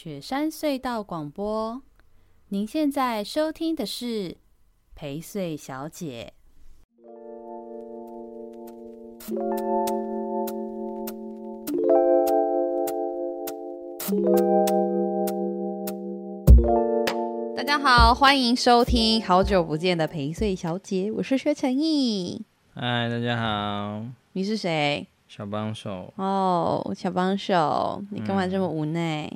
雪山隧道广播，您现在收听的是陪睡小姐。大家好，欢迎收听好久不见的陪睡小姐，我是薛成义。嗨，大家好，你是谁？小帮手。哦，小帮手，你干嘛这么无奈？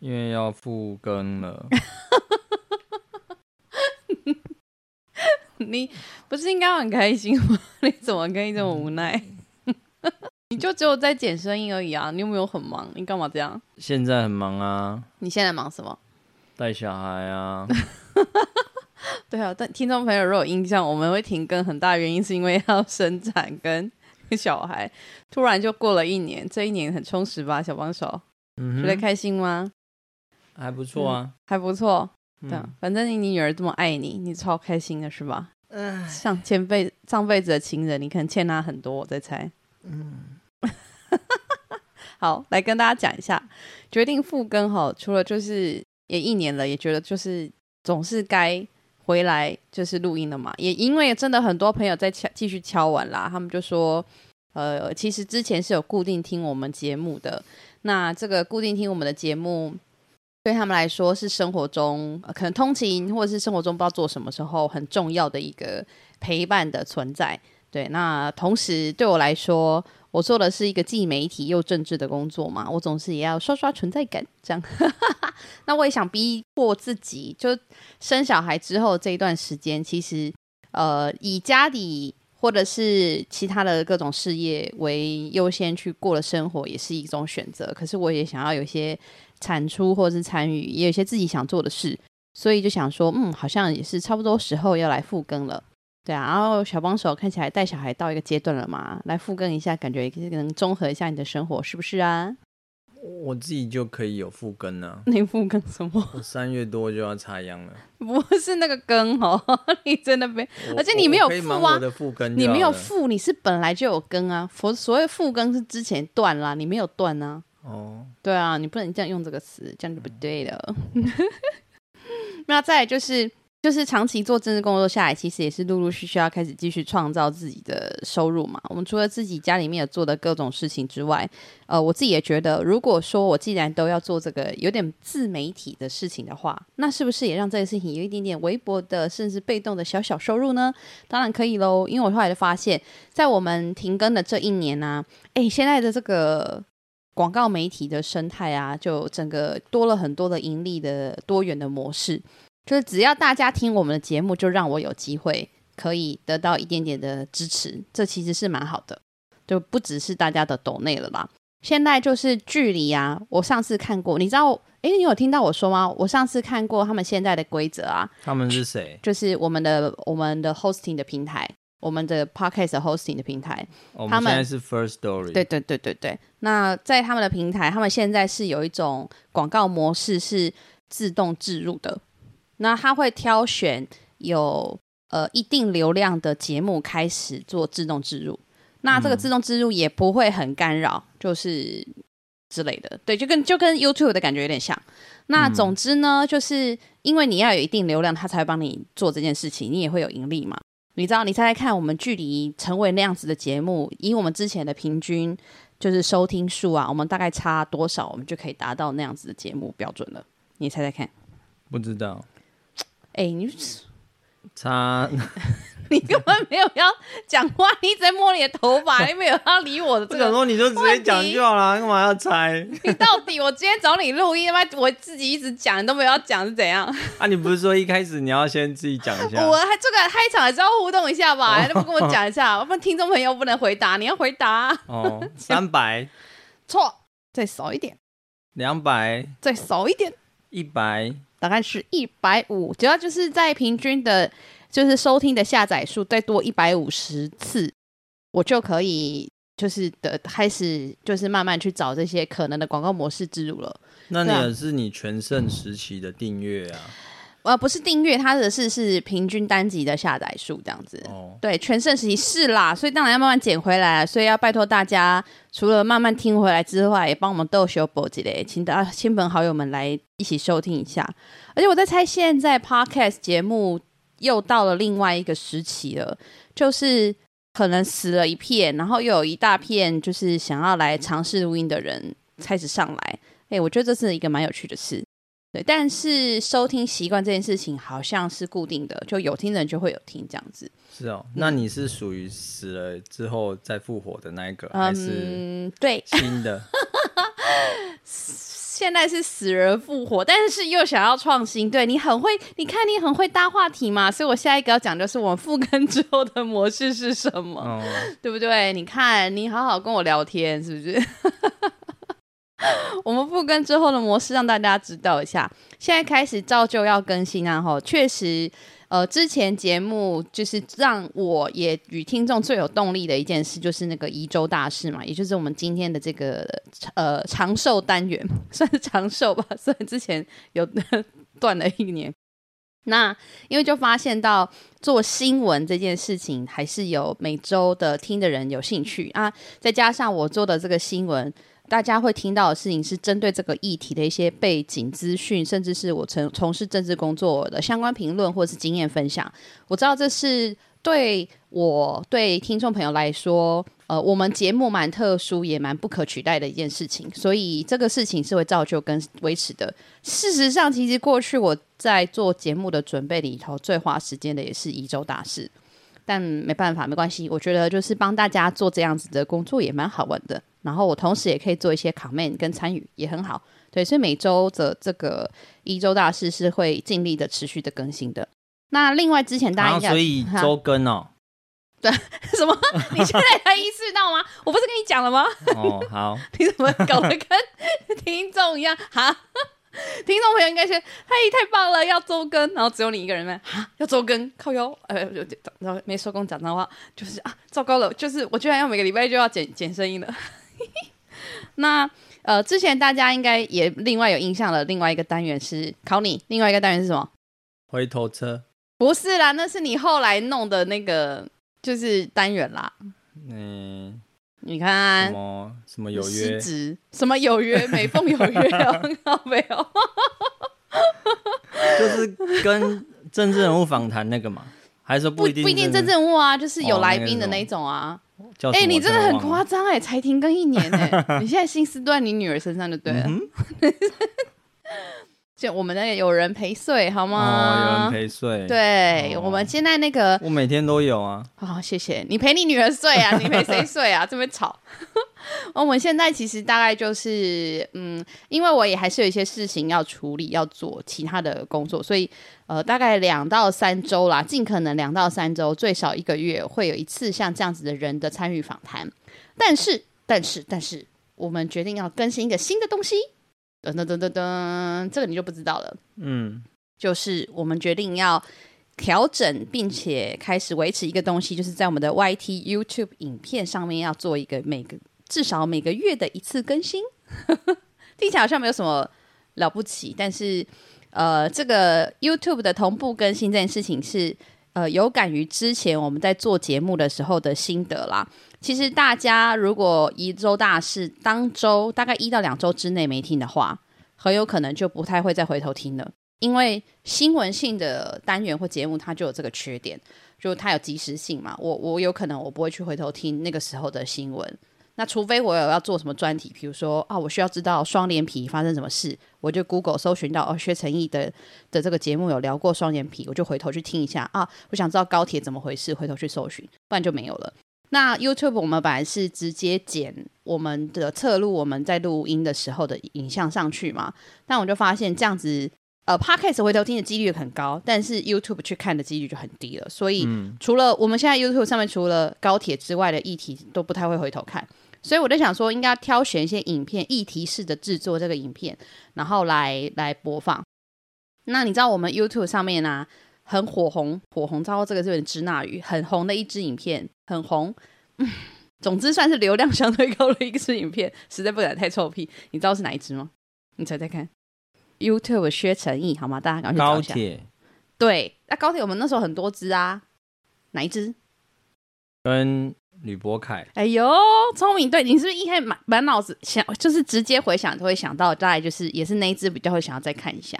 嗯因为要复更了，你不是应该很开心吗？你怎么可以这么无奈？你就只有在剪声音而已啊！你有没有很忙？你干嘛这样？现在很忙啊！你现在忙什么？带小孩啊！对啊，但听众朋友如果有印象，我们会停更，很大原因是因为要生产跟小孩，突然就过了一年，这一年很充实吧？小帮手，嗯，觉得开心吗？还不错啊，嗯、还不错。对、嗯，反正你女儿这么爱你，你超开心的是吧？嗯，像前辈上辈子的情人，你可能欠他很多，我在猜。嗯，好，来跟大家讲一下，决定复更哈，除了就是也一年了，也觉得就是总是该回来就是录音了嘛。也因为真的很多朋友在敲继续敲完啦，他们就说，呃，其实之前是有固定听我们节目的，那这个固定听我们的节目。对他们来说，是生活中可能通勤或者是生活中不知道做什么时候很重要的一个陪伴的存在。对，那同时对我来说，我做的是一个既媒体又政治的工作嘛，我总是也要刷刷存在感，这样。那我也想逼迫自己，就生小孩之后这一段时间，其实呃，以家里或者是其他的各种事业为优先去过的生活，也是一种选择。可是我也想要有些。产出或者是参与，也有一些自己想做的事，所以就想说，嗯，好像也是差不多时候要来复更了，对啊。然后小帮手看起来带小孩到一个阶段了嘛，来复更一下，感觉也可以能综合一下你的生活，是不是啊？我自己就可以有复更了。你复更什么？我三月多就要插秧了。不是那个更哦，你在那边，而且你没有复啊。你没有复，你是本来就有更啊。所所谓复更是之前断了，你没有断啊。哦，对啊，你不能这样用这个词，这样就不对了。那再来就是，就是长期做政治工作下来，其实也是陆陆续续要开始继续创造自己的收入嘛。我们除了自己家里面有做的各种事情之外，呃，我自己也觉得，如果说我既然都要做这个有点自媒体的事情的话，那是不是也让这个事情有一点点微薄的，甚至被动的小小收入呢？当然可以喽，因为我后来就发现，在我们停更的这一年呢、啊，诶，现在的这个。广告媒体的生态啊，就整个多了很多的盈利的多元的模式。就是只要大家听我们的节目，就让我有机会可以得到一点点的支持，这其实是蛮好的。就不只是大家的抖内了吧？现在就是距离啊，我上次看过，你知道？诶，你有听到我说吗？我上次看过他们现在的规则啊。他们是谁？就是我们的我们的 hosting 的平台。我们的 podcast hosting 的平台，哦、他们现在是 First Story。对对对对对。那在他们的平台，他们现在是有一种广告模式是自动置入的。那他会挑选有呃一定流量的节目开始做自动置入。那这个自动置入也不会很干扰，就是之类的。对，就跟就跟 YouTube 的感觉有点像。那总之呢，就是因为你要有一定流量，他才会帮你做这件事情，你也会有盈利嘛。你知道，你猜猜看，我们距离成为那样子的节目，以我们之前的平均就是收听数啊，我们大概差多少，我们就可以达到那样子的节目标准了？你猜猜看？不知道。哎、欸，你差。你根本没有要讲话，你一直在摸你的头发，你没有要理我的这个。这个时候你就直接讲就好了，干嘛要猜？你到底我今天找你录音，妈，我自己一直讲，你都没有要讲是怎样？啊，你不是说一开始你要先自己讲一下？我还这个开场还是要互动一下吧，还不跟我讲一下，我们听众朋友不能回答，你要回答。哦，三百，错，再少一点。两百，再少一点。一百，大概是一百五，主要就是在平均的。就是收听的下载数再多一百五十次，我就可以就是的开始就是慢慢去找这些可能的广告模式之路了。那你也是你全盛时期的订阅啊？呃，不是订阅，它的是是平均单集的下载数这样子。哦，对，全盛时期是啦，所以当然要慢慢捡回来，所以要拜托大家，除了慢慢听回来之外，也帮我们逗修补几嘞，请大家亲朋好友们来一起收听一下。而且我在猜，现在 Podcast 节目又到了另外一个时期了，就是可能死了一片，然后又有一大片就是想要来尝试录音的人开始上来。哎，我觉得这是一个蛮有趣的事。对，但是收听习惯这件事情好像是固定的，就有听的人就会有听这样子。是哦，那你是属于死了之后再复活的那一个，嗯、还是对新的？现在是死人复活，但是又想要创新。对，你很会，你看你很会搭话题嘛，所以我下一个要讲的是我们复更之后的模式是什么，哦、对不对？你看你好好跟我聊天，是不是？我们复更之后的模式，让大家知道一下。现在开始照旧要更新啊！哈，确实，呃，之前节目就是让我也与听众最有动力的一件事，就是那个宜周大事嘛，也就是我们今天的这个呃长寿单元，算是长寿吧。虽然之前有断了一年，那因为就发现到做新闻这件事情，还是有每周的听的人有兴趣啊，再加上我做的这个新闻。大家会听到的事情是针对这个议题的一些背景资讯，甚至是我从从事政治工作的相关评论或是经验分享。我知道这是对我对听众朋友来说，呃，我们节目蛮特殊也蛮不可取代的一件事情，所以这个事情是会造就跟维持的。事实上，其实过去我在做节目的准备里头，最花时间的也是宜周大事。但没办法，没关系。我觉得就是帮大家做这样子的工作也蛮好玩的。然后我同时也可以做一些 comment 跟参与，也很好。对，所以每周的这个一周大事是会尽力的持续的更新的。那另外之前大家应该所以周更哦，对，什么？你现在才意识到吗？我不是跟你讲了吗？哦，好，你怎么搞得跟听众一样？哈。听众朋友应该说：“嘿，太棒了，要周更。”然后只有你一个人呢，啊，要周更，靠腰，呃，然后没收工讲脏话，就是啊，糟糕了，就是我居然要每个礼拜就要剪剪声音了。那呃，之前大家应该也另外有印象了，另外一个单元是考你，另外一个单元是什么？回头车？不是啦，那是你后来弄的那个，就是单元啦。嗯。你看什么什么有约？什么有约？美凤有约 啊？没有，就是跟政治人物访谈那个嘛？还是说不一定？不一定政治人物啊，就是有来宾的那种啊。哎、欸，你真的很夸张哎！才停更一年哎、欸，你现在心思都在你女儿身上就对了。嗯 就我们那个有人陪睡好吗？哦，有人陪睡。对，哦、我们现在那个，我每天都有啊。好、哦，谢谢你陪你女儿睡啊，你陪谁睡啊？这么吵。我们现在其实大概就是，嗯，因为我也还是有一些事情要处理，要做其他的工作，所以呃，大概两到三周啦，尽可能两到三周，最少一个月会有一次像这样子的人的参与访谈。但是，但是，但是，我们决定要更新一个新的东西。噔噔噔噔噔，这个你就不知道了。嗯，就是我们决定要调整，并且开始维持一个东西，就是在我们的 YT YouTube 影片上面要做一个每个至少每个月的一次更新。听起来好像没有什么了不起，但是呃，这个 YouTube 的同步更新这件事情是呃有感于之前我们在做节目的时候的心得啦。其实大家如果一周大事当周大概一到两周之内没听的话，很有可能就不太会再回头听了，因为新闻性的单元或节目它就有这个缺点，就它有即时性嘛。我我有可能我不会去回头听那个时候的新闻，那除非我有要做什么专题，比如说啊，我需要知道双连埤发生什么事，我就 Google 搜寻到哦，薛成义的的这个节目有聊过双眼皮，我就回头去听一下啊，我想知道高铁怎么回事，回头去搜寻，不然就没有了。那 YouTube 我们本来是直接剪我们的侧录，我们在录音的时候的影像上去嘛，但我就发现这样子，呃，Podcast 回头听的几率很高，但是 YouTube 去看的几率就很低了。所以除了我们现在 YouTube 上面除了高铁之外的议题都不太会回头看，所以我在想说，应该挑选一些影片，议题式的制作这个影片，然后来来播放。那你知道我们 YouTube 上面呢、啊？很火红，火红，糟糕，这个是有点支那语，很红的一支影片，很红。嗯，总之算是流量相对高的一支影片，实在不敢太臭屁。你知道是哪一支吗？你猜猜看。YouTube 薛成义，好吗？大家赶快去找一下。高铁。对，那高铁我们那时候很多支啊，哪一支？跟吕博凯。哎呦，聪明！对，你是不是一开始满满脑子想，就是直接回想都会想到，大概就是也是那一只比较会想要再看一下。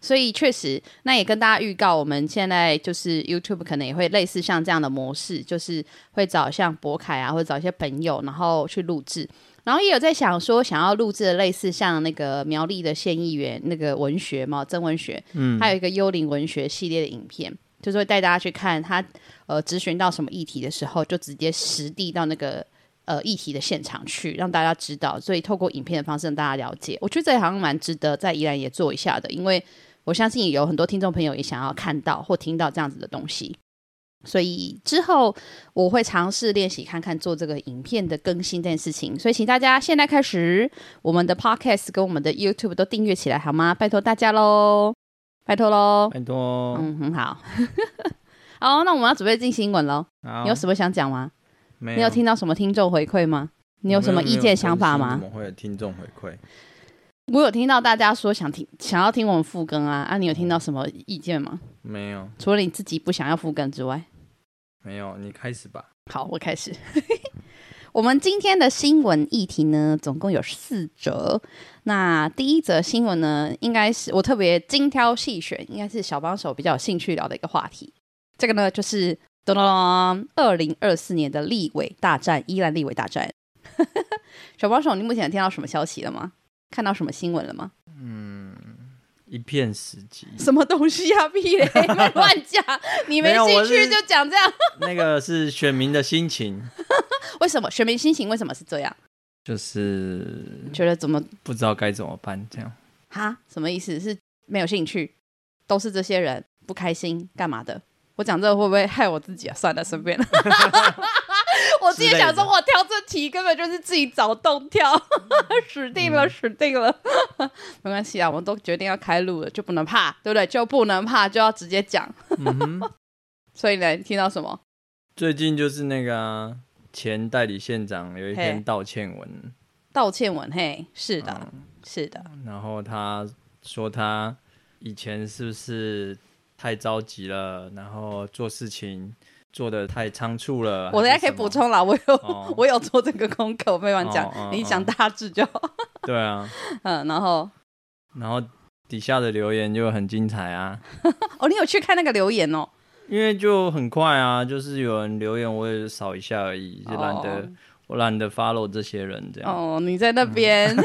所以确实，那也跟大家预告，我们现在就是 YouTube 可能也会类似像这样的模式，就是会找像博凯啊，或者找一些朋友，然后去录制。然后也有在想说，想要录制的类似像那个苗栗的县议员那个文学嘛，曾文学，嗯，还有一个幽灵文学系列的影片，就是会带大家去看他呃咨询到什么议题的时候，就直接实地到那个呃议题的现场去，让大家知道。所以透过影片的方式让大家了解，我觉得这好像蛮值得在宜兰也做一下的，因为。我相信有很多听众朋友也想要看到或听到这样子的东西，所以之后我会尝试练习看看做这个影片的更新这件事情。所以请大家现在开始，我们的 Podcast 跟我们的 YouTube 都订阅起来好吗？拜托大家喽，拜托喽，拜托。嗯，很好。好，那我们要准备进新闻喽。你有什么想讲吗？没有。你有听到什么听众回馈吗？你有什么意见想法吗？怎么会有听众回馈？我有听到大家说想听，想要听我们复更啊啊！你有听到什么意见吗？没有，除了你自己不想要复更之外，没有。你开始吧。好，我开始。我们今天的新闻议题呢，总共有四则。那第一则新闻呢，应该是我特别精挑细选，应该是小帮手比较有兴趣聊的一个话题。这个呢，就是咚咚咚，二零二四年的立委大战，依然立委大战。小帮手，你目前有听到什么消息了吗？看到什么新闻了吗？嗯，一片死寂。什么东西啊？屁嘞！乱讲，你没兴趣就讲这样。那个是选民的心情。为什么选民心情为什么是这样？就是觉得怎么不知道该怎么办这样。哈？什么意思？是没有兴趣？都是这些人不开心干嘛的？我讲这个会不会害我自己啊？算了，随便。我自己想说，我挑这题根本就是自己找洞跳，死定了，死定了。没关系啊，我们都决定要开录了，就不能怕，对不对？就不能怕，就要直接讲。嗯 所以呢，听到什么？最近就是那个、啊、前代理县长有一篇道歉文，道歉文，嘿，是的，嗯、是的。然后他说他以前是不是太着急了，然后做事情。做的太仓促了，我等下可以补充啦。我有、哦、我有做这个功课，我没法讲，哦、你讲大致就好。对啊，嗯，然后然后底下的留言就很精彩啊。哦，你有去看那个留言哦？因为就很快啊，就是有人留言，我也扫一下而已，就懒得、哦、我懒得 follow 这些人这样。哦，你在那边、嗯、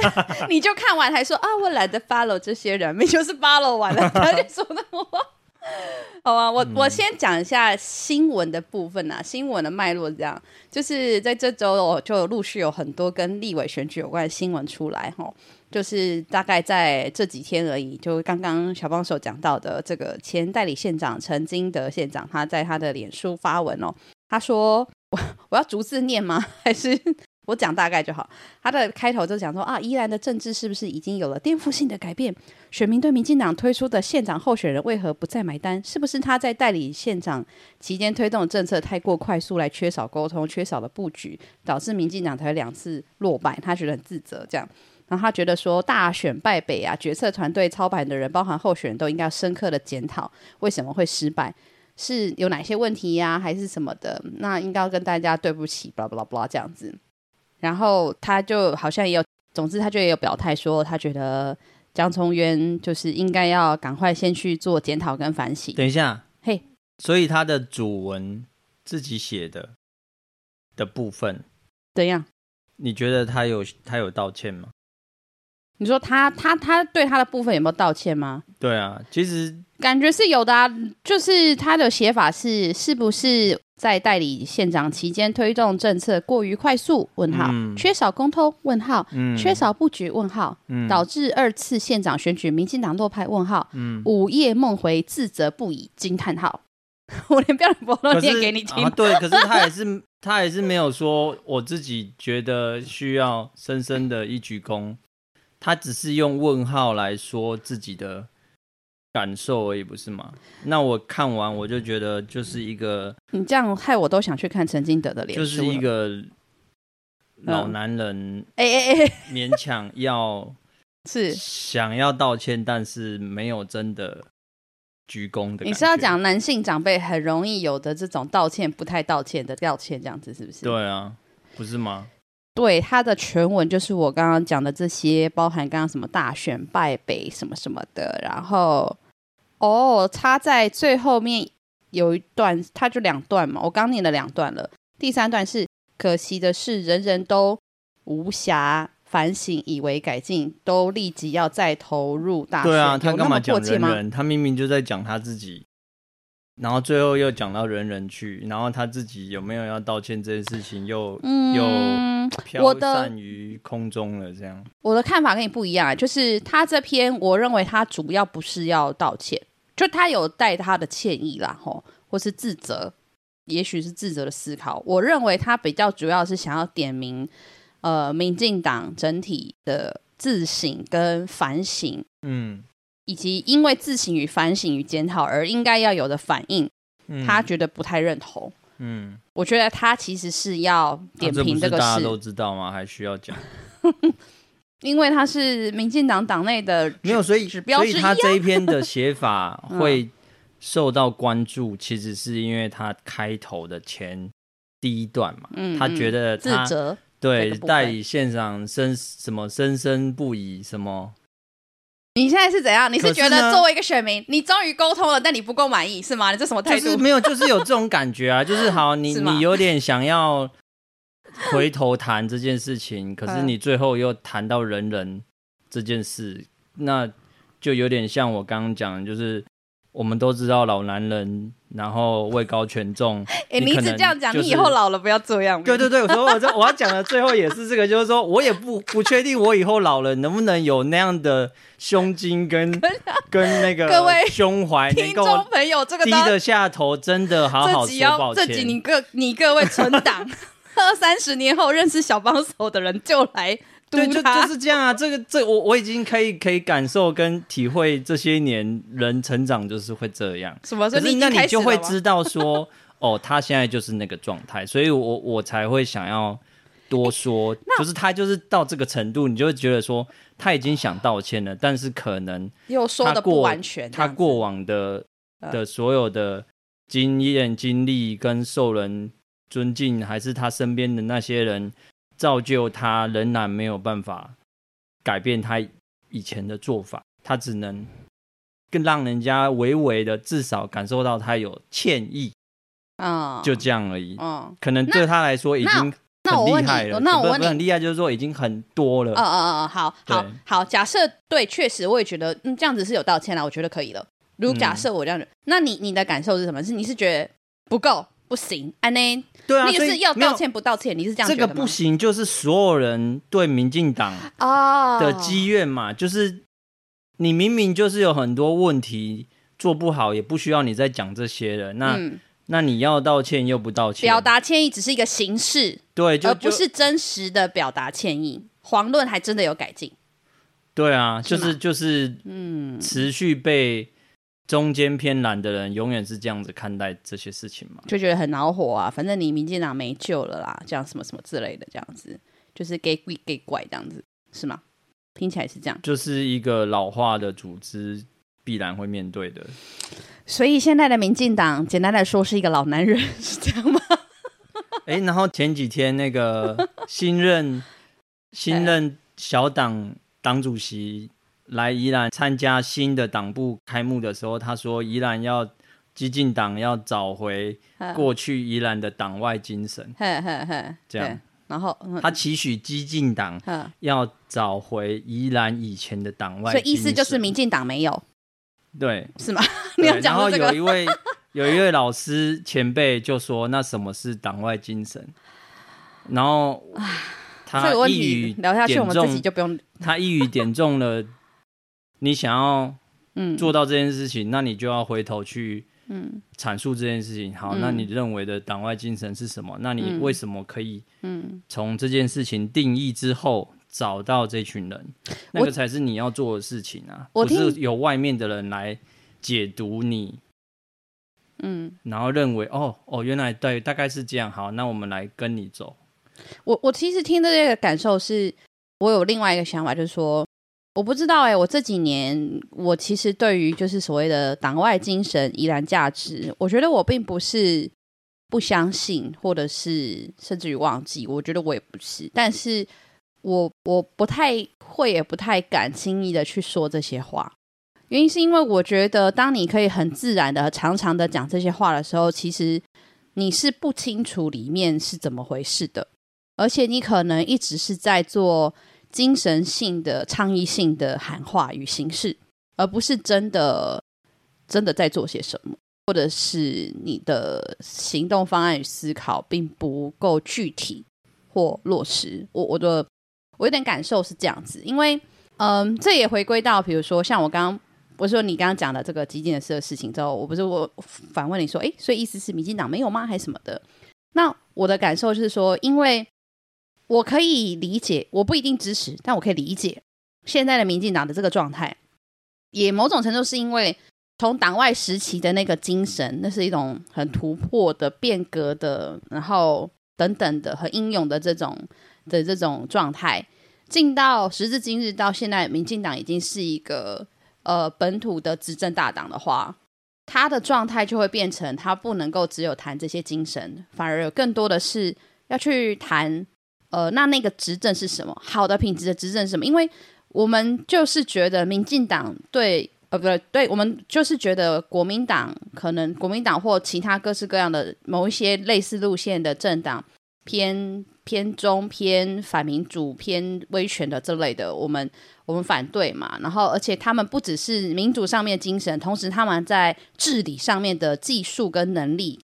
你就看完还说啊，我懒得 follow 这些人，你就是 follow 完了，他就说那么话。好啊，我我先讲一下新闻的部分啊。新闻的脉络这样，就是在这周就陆续有很多跟立委选举有关的新闻出来哈。就是大概在这几天而已，就刚刚小帮手讲到的这个前代理县长陈金德县长，他在他的脸书发文哦，他说我 我要逐字念吗？还是？我讲大概就好。他的开头就讲说啊，宜兰的政治是不是已经有了颠覆性的改变？选民对民进党推出的县长候选人为何不再买单？是不是他在代理县长期间推动的政策太过快速，来缺少沟通，缺少了布局，导致民进党才两次落败？他觉得很自责，这样。然后他觉得说，大选败北啊，决策团队操盘的人，包含候选人都应该深刻的检讨，为什么会失败？是有哪些问题呀、还是什么的？那应该要跟大家对不起，巴拉巴拉巴拉这样子。然后他就好像也有，总之他就也有表态说，他觉得江聪渊就是应该要赶快先去做检讨跟反省。等一下，嘿，所以他的主文自己写的的部分怎样？你觉得他有他有道歉吗？你说他他他对他的部分有没有道歉吗？对啊，其实感觉是有的啊，就是他的写法是是不是？在代理县长期间推动政策过于快速？问号，嗯、缺少沟通？问号，嗯、缺少布局？问号，嗯、导致二次县长选举民进党落败？问号，嗯、午夜梦回，自责不已？惊叹号！我连标点符号都念给你听。啊、对，可是他也是他也是没有说我自己觉得需要深深的一鞠躬，他只是用问号来说自己的。感受而已，不是吗？那我看完我就觉得就是一个，你这样害我都想去看陈金德的脸，就是一个老男人，哎哎哎，勉强要 是想要道歉，但是没有真的鞠躬的。你是要讲男性长辈很容易有的这种道歉不太道歉的道歉这样子是不是？对啊，不是吗？对，它的全文就是我刚刚讲的这些，包含刚刚什么大选败北什么什么的，然后哦，他在最后面有一段，他就两段嘛，我刚念了两段了，第三段是可惜的是，人人都无暇反省，以为改进，都立即要再投入大选。对啊，他干嘛讲人人？他明明就在讲他自己。然后最后又讲到人人去，然后他自己有没有要道歉这件事情又，又、嗯、又飘散于空中了。这样，我的看法跟你不一样，就是他这篇，我认为他主要不是要道歉，就他有带他的歉意啦，吼，或是自责，也许是自责的思考。我认为他比较主要是想要点名，呃，民进党整体的自省跟反省，嗯。以及因为自省与反省与检讨而应该要有的反应，嗯、他觉得不太认同。嗯，我觉得他其实是要点评这个事。啊、大家都知道吗？还需要讲？因为他是民进党党内的没有，所以指标，所以他这一篇的写法 会受到关注，其实是因为他开头的前第一段嘛。嗯，他觉得他自责对代理县长深什么深深不已什么。你现在是怎样？你是觉得作为一个选民，你终于沟通了，但你不够满意是吗？你这什么态度？就是没有，就是有这种感觉啊，就是好，你 你有点想要回头谈这件事情，可是你最后又谈到人人这件事，那就有点像我刚刚讲的，就是。我们都知道老男人，然后位高权重。哎、欸，你一直这样讲，你以后老了不要这样。对对对，我说我这我要讲的最后也是这个，就是说我也不 不确定我以后老了能不能有那样的胸襟跟 跟那个各位胸怀，听众朋友，这个低得下头，真的好好说抱歉。这集你各 你各位存档，二三十年后认识小帮手的人就来。对，就就是这样啊！这个，这我我已经可以可以感受跟体会这些年人成长就是会这样。什么？可是那你就会知道说，哦，他现在就是那个状态，所以我我才会想要多说，就是他就是到这个程度，你就会觉得说他已经想道歉了，但是可能又说的不完全，他过往的的所有的经验经历跟受人尊敬，还是他身边的那些人。造就他仍然没有办法改变他以前的做法，他只能更让人家微微的至少感受到他有歉意嗯，就这样而已。嗯，可能对他来说已经很厉害了。那我问你，很厉害就是说已经很多了。嗯嗯嗯，好好好，假设对，确实我也觉得嗯这样子是有道歉了，我觉得可以了。如假设我这样子，那你你的感受是什么？是你是觉得不够？不行，安内对啊，你是要道歉不道歉？你是这样觉得吗？这个不行，就是所有人对民进党的积怨嘛，oh. 就是你明明就是有很多问题做不好，也不需要你再讲这些了。那、嗯、那你要道歉又不道歉，表达歉意只是一个形式，对，就，而不是真实的表达歉意。黄论还真的有改进，对啊，就是就是嗯，持续被。中间偏蓝的人永远是这样子看待这些事情嘛？就觉得很恼火啊！反正你民进党没救了啦，这样什么什么之类的，这样子就是给鬼给怪这样子是吗？听起来是这样，就是一个老化的组织必然会面对的。所以现在的民进党，简单来说是一个老男人，是这样吗？哎、欸，然后前几天那个新任 新任小党党主席。来宜兰参加新的党部开幕的时候，他说宜兰要激进党要找回过去宜兰的党外精神，嘿嘿嘿，这样。然后他期许激进党要找回宜兰以前的党外精神，所以意思就是民进党没有，对，是吗？你要讲这个？然后有一位有一位老师前辈就说：“那什么是党外精神？”然后他一语聊下去，我们自己就不用。他一语点中了。你想要嗯做到这件事情，嗯、那你就要回头去嗯阐述这件事情。好，嗯、那你认为的党外精神是什么？那你为什么可以嗯从这件事情定义之后找到这群人？那个才是你要做的事情啊！不是由外面的人来解读你，嗯，然后认为哦哦，原来对，大概是这样。好，那我们来跟你走。我我其实听的这个感受是，我有另外一个想法，就是说。我不知道哎、我这几年我其实对于就是所谓的党外精神、依然价值，我觉得我并不是不相信，或者是甚至于忘记，我觉得我也不是，但是我我不太会，也不太敢轻易的去说这些话。原因是因为我觉得，当你可以很自然的、常常的讲这些话的时候，其实你是不清楚里面是怎么回事的，而且你可能一直是在做。精神性的、倡议性的喊话与形式，而不是真的、真的在做些什么，或者是你的行动方案与思考并不够具体或落实。我我的我有点感受是这样子，因为嗯，这也回归到，比如说像我刚刚不是说你刚刚讲的这个基进的事的事情之后，我不是我反问你说，诶，所以意思是民进党没有吗？还是什么的？那我的感受就是说，因为。我可以理解，我不一定支持，但我可以理解现在的民进党的这个状态，也某种程度是因为从党外时期的那个精神，那是一种很突破的变革的，然后等等的很英勇的这种的这种状态，进到时至今日到现在，民进党已经是一个呃本土的执政大党的话，他的状态就会变成他不能够只有谈这些精神，反而有更多的是要去谈。呃，那那个执政是什么？好的品质的执政是什么？因为我们就是觉得民进党对，呃，不对，对，我们就是觉得国民党可能国民党或其他各式各样的某一些类似路线的政党偏偏中偏反民主偏威权的这类的，我们我们反对嘛。然后，而且他们不只是民主上面的精神，同时他们在治理上面的技术跟能力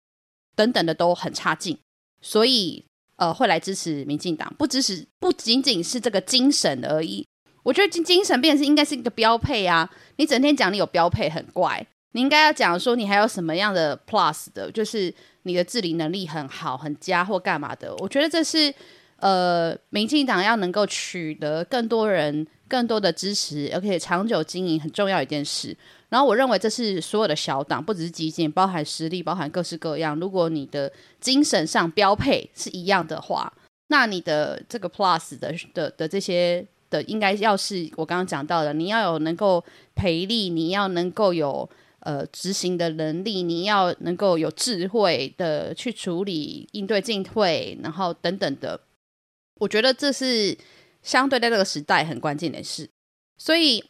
等等的都很差劲，所以。呃，会来支持民进党，不支持不仅仅是这个精神而已。我觉得精精神变是应该是一个标配啊！你整天讲你有标配很怪，你应该要讲说你还有什么样的 plus 的，就是你的治理能力很好、很佳或干嘛的。我觉得这是呃，民进党要能够取得更多人、更多的支持，而且长久经营很重要一件事。然后我认为这是所有的小党，不只是基进，包含实力，包含各式各样。如果你的精神上标配是一样的话，那你的这个 plus 的的的这些的，应该要是我刚刚讲到的，你要有能够培力，你要能够有呃执行的能力，你要能够有智慧的去处理应对进退，然后等等的。我觉得这是相对在这个时代很关键的事，所以。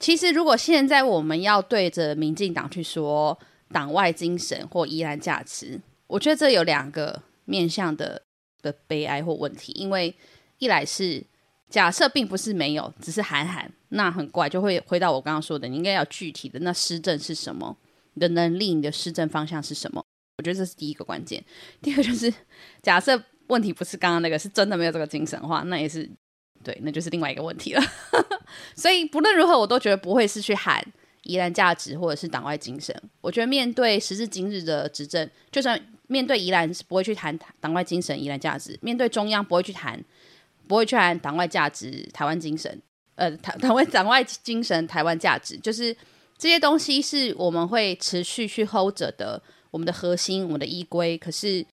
其实，如果现在我们要对着民进党去说党外精神或依兰价值，我觉得这有两个面向的的悲哀或问题。因为一来是假设并不是没有，只是喊喊，那很怪，就会回到我刚刚说的，你应该要具体的那施政是什么，你的能力，你的施政方向是什么？我觉得这是第一个关键。第二个就是假设问题不是刚刚那个，是真的没有这个精神的话，那也是。对，那就是另外一个问题了。所以不论如何，我都觉得不会是去喊宜兰价值或者是党外精神。我觉得面对时至今日的执政，就算面对宜兰是不会去谈党外精神、宜兰价值；面对中央不会去谈，不会去谈党外价值、台湾精神。呃，党 党外党外精神、台湾价值，就是这些东西是我们会持续去 hold 着的，我们的核心、我们的依归。可是。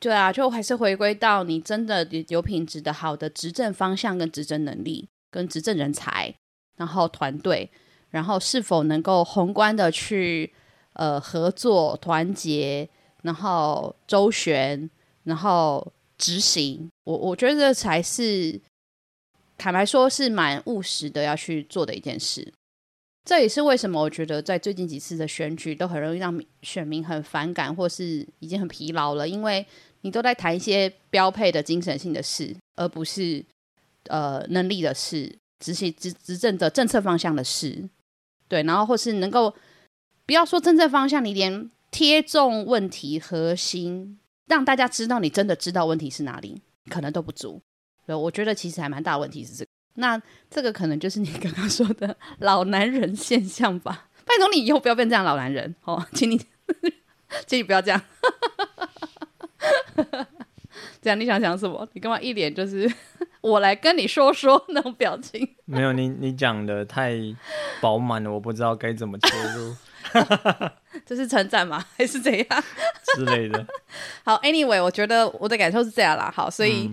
对啊，就还是回归到你真的有品质的好的执政方向跟执政能力跟执政人才，然后团队，然后是否能够宏观的去呃合作团结，然后周旋，然后执行。我我觉得这才是坦白说是蛮务实的要去做的一件事。这也是为什么我觉得在最近几次的选举都很容易让选民很反感，或是已经很疲劳了，因为。你都在谈一些标配的精神性的事，而不是呃能力的事，执行执执政的政策方向的事，对，然后或是能够不要说政策方向，你连贴中问题核心，让大家知道你真的知道问题是哪里，可能都不足。对，我觉得其实还蛮大问题是这个。那这个可能就是你 刚刚说的老男人现象吧？拜托你以后不要变这样老男人哦，请你，请你不要这样。这样你想想什么？你干嘛一脸就是我来跟你说说 那种表情？没有，你你讲的太饱满了，我不知道该怎么切入。这是称赞吗？还是怎样之类的？好，Anyway，我觉得我的感受是这样啦。好，所以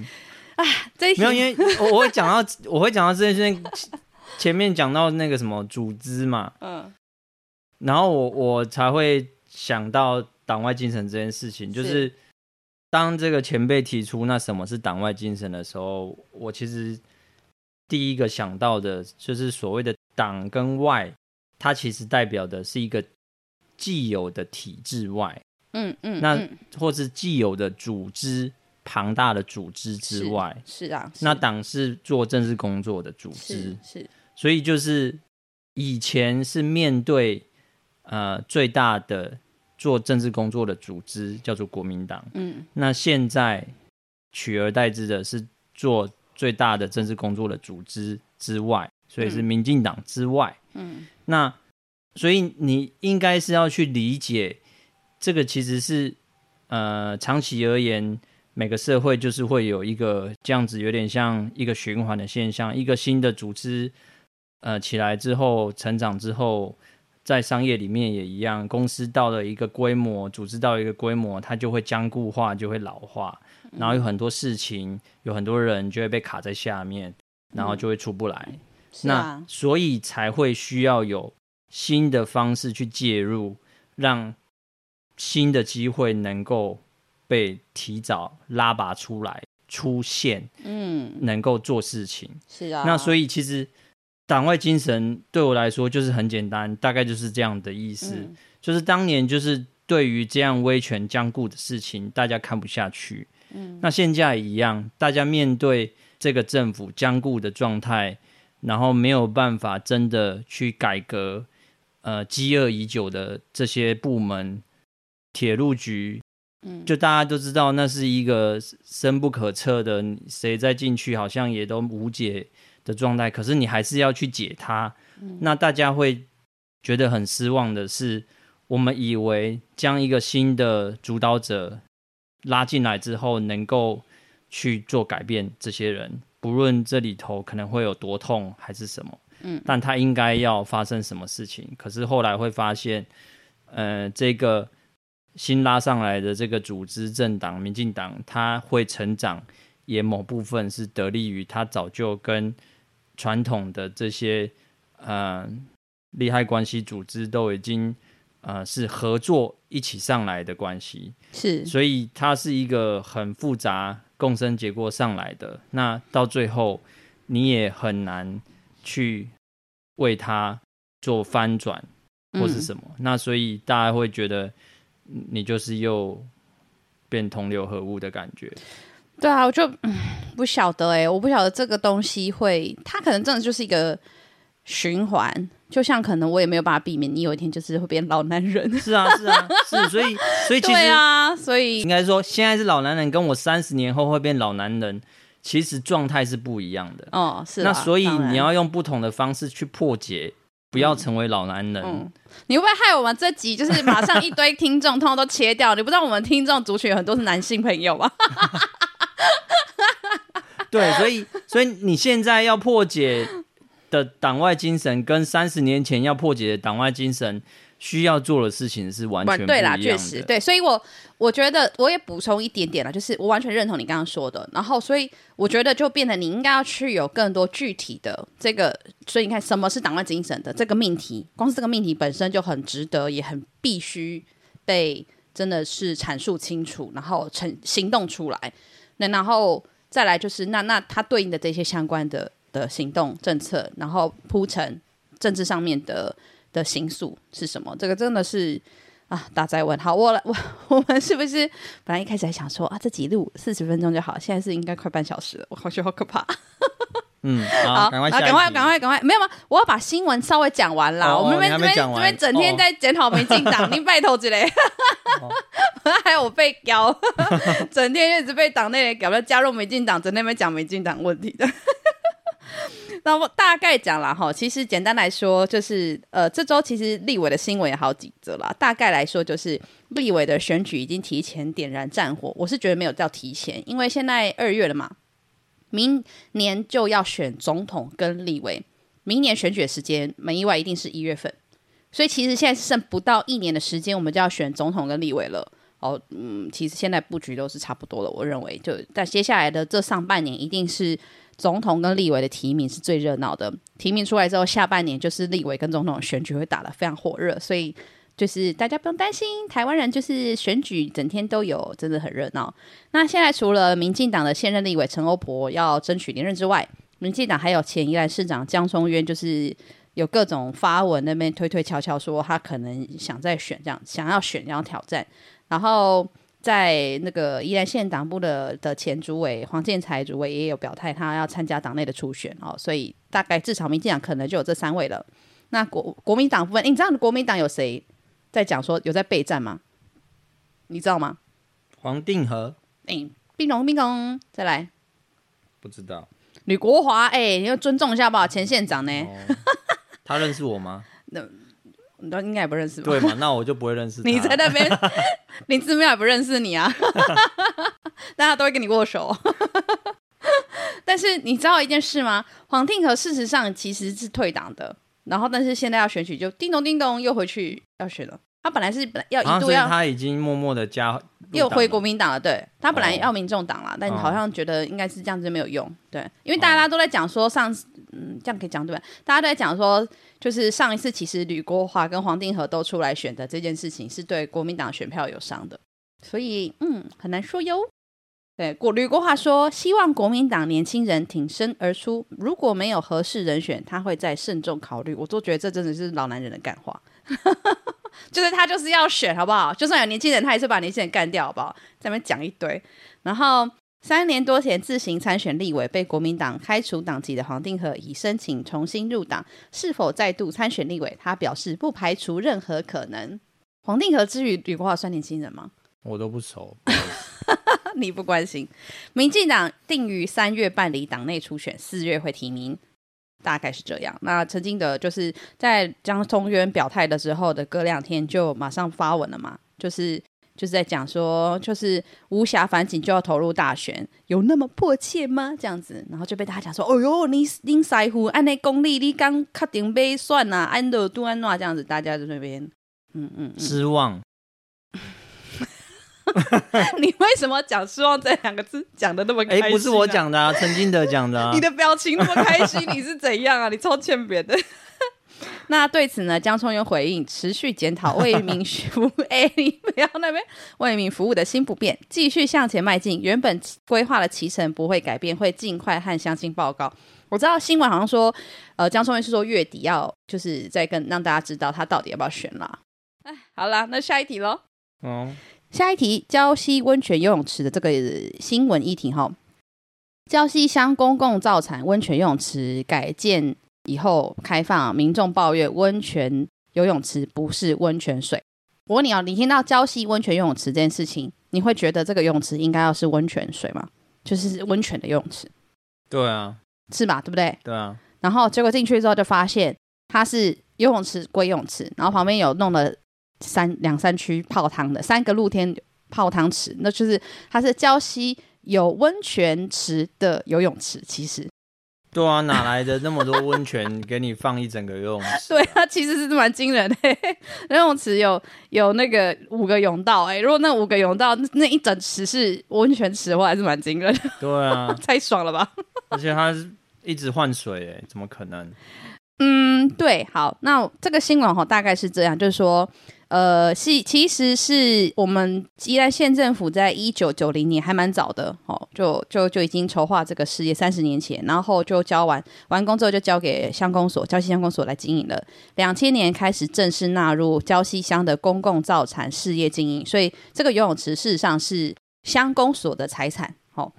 啊、嗯，这一没有，因为我我会讲到我会讲到这件事情，前面讲到那个什么组织嘛，嗯，然后我我才会想到党外精神这件事情，就是当这个前辈提出那什么是党外精神的时候，我其实第一个想到的就是所谓的党跟外，它其实代表的是一个既有的体制外，嗯嗯，嗯，那或是既有的组织。庞大的组织之外，是，是啊，是。那党是做政治工作的组织，是，是，所以就是以前是面对呃最大的做政治工作的组织叫做国民党，嗯，那现在取而代之的是做最大的政治工作的组织之外，所以是民进党之外，嗯，那所以你应该是要去理解这个其实是呃长期而言。每个社会就是会有一个这样子，有点像一个循环的现象。一个新的组织，呃，起来之后，成长之后，在商业里面也一样。公司到了一个规模，组织到一个规模，它就会僵固化，就会老化。然后有很多事情，有很多人就会被卡在下面，然后就会出不来。嗯，那所以才会需要有新的方式去介入，让新的机会能够。被提早拉拔出来出现，嗯，能够做事情，是啊。那所以其实党外精神对我来说就是很简单，大概就是这样的意思。嗯、就是当年就是对于这样威权僵固的事情，大家看不下去。嗯，那现在也一样，大家面对这个政府僵固的状态，然后没有办法真的去改革，呃，饥饿已久的这些部门，铁路局。就大家都知道，那是一个深不可测的，谁再进去好像也都无解的状态。可是你还是要去解它。那大家会觉得很失望的是，我们以为将一个新的主导者拉进来之后，能够去做改变。这些人不论这里头可能会有多痛还是什么，嗯，但他应该要发生什么事情。可是后来会发现，呃，这个。新拉上来的这个组织政党民进党，它会成长，也某部分是得力于它早就跟传统的这些呃利害关系组织都已经呃是合作一起上来的关系，是，所以它是一个很复杂共生结构上来的。那到最后你也很难去为它做翻转或是什么，嗯、那所以大家会觉得。你就是又变同流合污的感觉，对啊，我就嗯不晓得哎、欸，我不晓得这个东西会，它可能真的就是一个循环，就像可能我也没有办法避免，你有一天就是会变老男人。是啊，是啊，是，所以，所以其实对啊，所以应该说，现在是老男人，跟我三十年后会变老男人，其实状态是不一样的。哦，是，那所以你要用不同的方式去破解。不要成为老男人。嗯，你会不会害我们这集就是马上一堆听众 通通都切掉？你不知道我们听众族群有很多是男性朋友吗？对，所以所以你现在要破解的党外精神，跟三十年前要破解的党外精神。需要做的事情是完全不一样。对啦，确实对，所以我我觉得我也补充一点点了，就是我完全认同你刚刚说的，然后所以我觉得就变得你应该要去有更多具体的这个，所以你看什么是党外精神的这个命题，光是这个命题本身就很值得，也很必须被真的是阐述清楚，然后成行动出来。那然后再来就是那那它对应的这些相关的的行动政策，然后铺陈政治上面的。的行诉是什么？这个真的是啊，大家问。好，我来，我 我们是不是本来一开始还想说啊，这几路四十分钟就好，现在是应该快半小时了，我好觉好可怕。嗯，好，赶快，赶快，赶快，赶快，没有吗？我要把新闻稍微讲完啦。哦、我们这边这边这边整天在检讨民进党，你拜托之类。还有我被搞，整天一直被党内人搞，要加入民进党，整天在讲民进党问题的。那我大概讲了哈，其实简单来说就是，呃，这周其实立委的新闻有好几则啦。大概来说就是，立委的选举已经提前点燃战火。我是觉得没有叫提前，因为现在二月了嘛，明年就要选总统跟立委，明年选举时间没意外一定是一月份，所以其实现在剩不到一年的时间，我们就要选总统跟立委了。哦，嗯，其实现在布局都是差不多了，我认为就在接下来的这上半年一定是。总统跟立委的提名是最热闹的。提名出来之后，下半年就是立委跟总统选举会打得非常火热，所以就是大家不用担心，台湾人就是选举整天都有，真的很热闹。那现在除了民进党的现任立委陈欧珀要争取连任之外，民进党还有前宜兰市长江松渊，就是有各种发文那边推推敲敲说他可能想再选这样，想要选然后挑战，然后。在那个宜兰县党部的的前主委黄建财主委也有表态，他要参加党内的初选哦，所以大概至少民进党可能就有这三位了。那国国民党部分，你知道国民党有谁在讲说有在备战吗？你知道吗？黄定和，哎，冰龙冰龙，再来，不知道。吕国华，哎，你要尊重一下吧，前县长呢？哦、他认识我吗？那。你都应该也不认识吧？对嘛？那我就不会认识 你在那边，林志妙也不认识你啊！大家都会跟你握手。但是你知道一件事吗？黄定和事实上其实是退党的，然后但是现在要选举，就叮咚叮咚又回去要选了。他本来是本来要一度要，他已经默默的加又回国民党了。对，他本来要民众党了，哦、但好像觉得应该是这样子没有用。对，因为大家都在讲说上次，嗯，这样可以讲对吧？大家都在讲说。就是上一次，其实吕国华跟黄定和都出来选的这件事情，是对国民党选票有伤的，所以嗯，很难说哟。对，国吕国华说，希望国民党年轻人挺身而出，如果没有合适人选，他会再慎重考虑。我都觉得这真的是老男人的干话，就是他就是要选，好不好？就算有年轻人，他也是把年轻人干掉，好不好？在那边讲一堆，然后。三年多前自行参选立委，被国民党开除党籍的黄定和已申请重新入党，是否再度参选立委？他表示不排除任何可能。黄定和之于吕国华算年轻人吗？我都不熟，你不关心。民进党定于三月办理党内初选，四月会提名，大概是这样。那曾经的就是在江松渊表态的时候的隔两天就马上发文了嘛，就是。就是在讲说，就是无暇反省就要投入大选，有那么迫切吗？这样子，然后就被大家讲说：“哦哟，你你师傅按那功力，你刚确定被算呐？安德杜安娜这样子，大家在那边，嗯，嗯失望。你为什么讲失望这两个字讲的那么开心、啊？哎，不是我讲的啊，陈金德讲的啊。你的表情那么开心，你是怎样啊？你超欠扁的。那对此呢，江聪渊回应：持续检讨为民服务，哎、欸，你不要那边为民服务的心不变，继续向前迈进。原本规划的期程不会改变，会尽快和相亲报告。我知道新闻好像说，呃，江聪渊是说月底要就是再跟让大家知道他到底要不要选啦。哎，好啦，那下一题喽。嗯，下一题，礁溪温泉游泳池的这个新闻议题哈，礁溪乡公共造产温泉游泳池改建。以后开放，民众抱怨温泉游泳池不是温泉水。我问你哦，你听到礁溪温泉游泳池这件事情，你会觉得这个游泳池应该要是温泉水吗？就是温泉的游泳池。对啊，是吧？对不对？对啊。然后结果进去之后就发现它是游泳池归游泳池，然后旁边有弄了三两三区泡汤的三个露天泡汤池，那就是它是礁溪有温泉池的游泳池，其实。对啊，哪来的那么多温泉给你放一整个游泳池，啊？对啊，其实是蛮惊人的。游泳池有有那个五个泳道，哎，如果那五个泳道那一整池是温泉池的话，还是蛮惊人的。对啊，太爽了吧！而且它是一直换水，哎，怎么可能？嗯，对，好，那这个新闻哈大概是这样，就是说。呃，是其实是我们宜兰县政府在一九九零年还蛮早的哦，就就就已经筹划这个事业，三十年前，然后就交完完工之后就交给乡公所，礁溪乡公所来经营了。两千年开始正式纳入礁溪乡的公共造产事业经营，所以这个游泳池事实上是乡公所的财产。哦，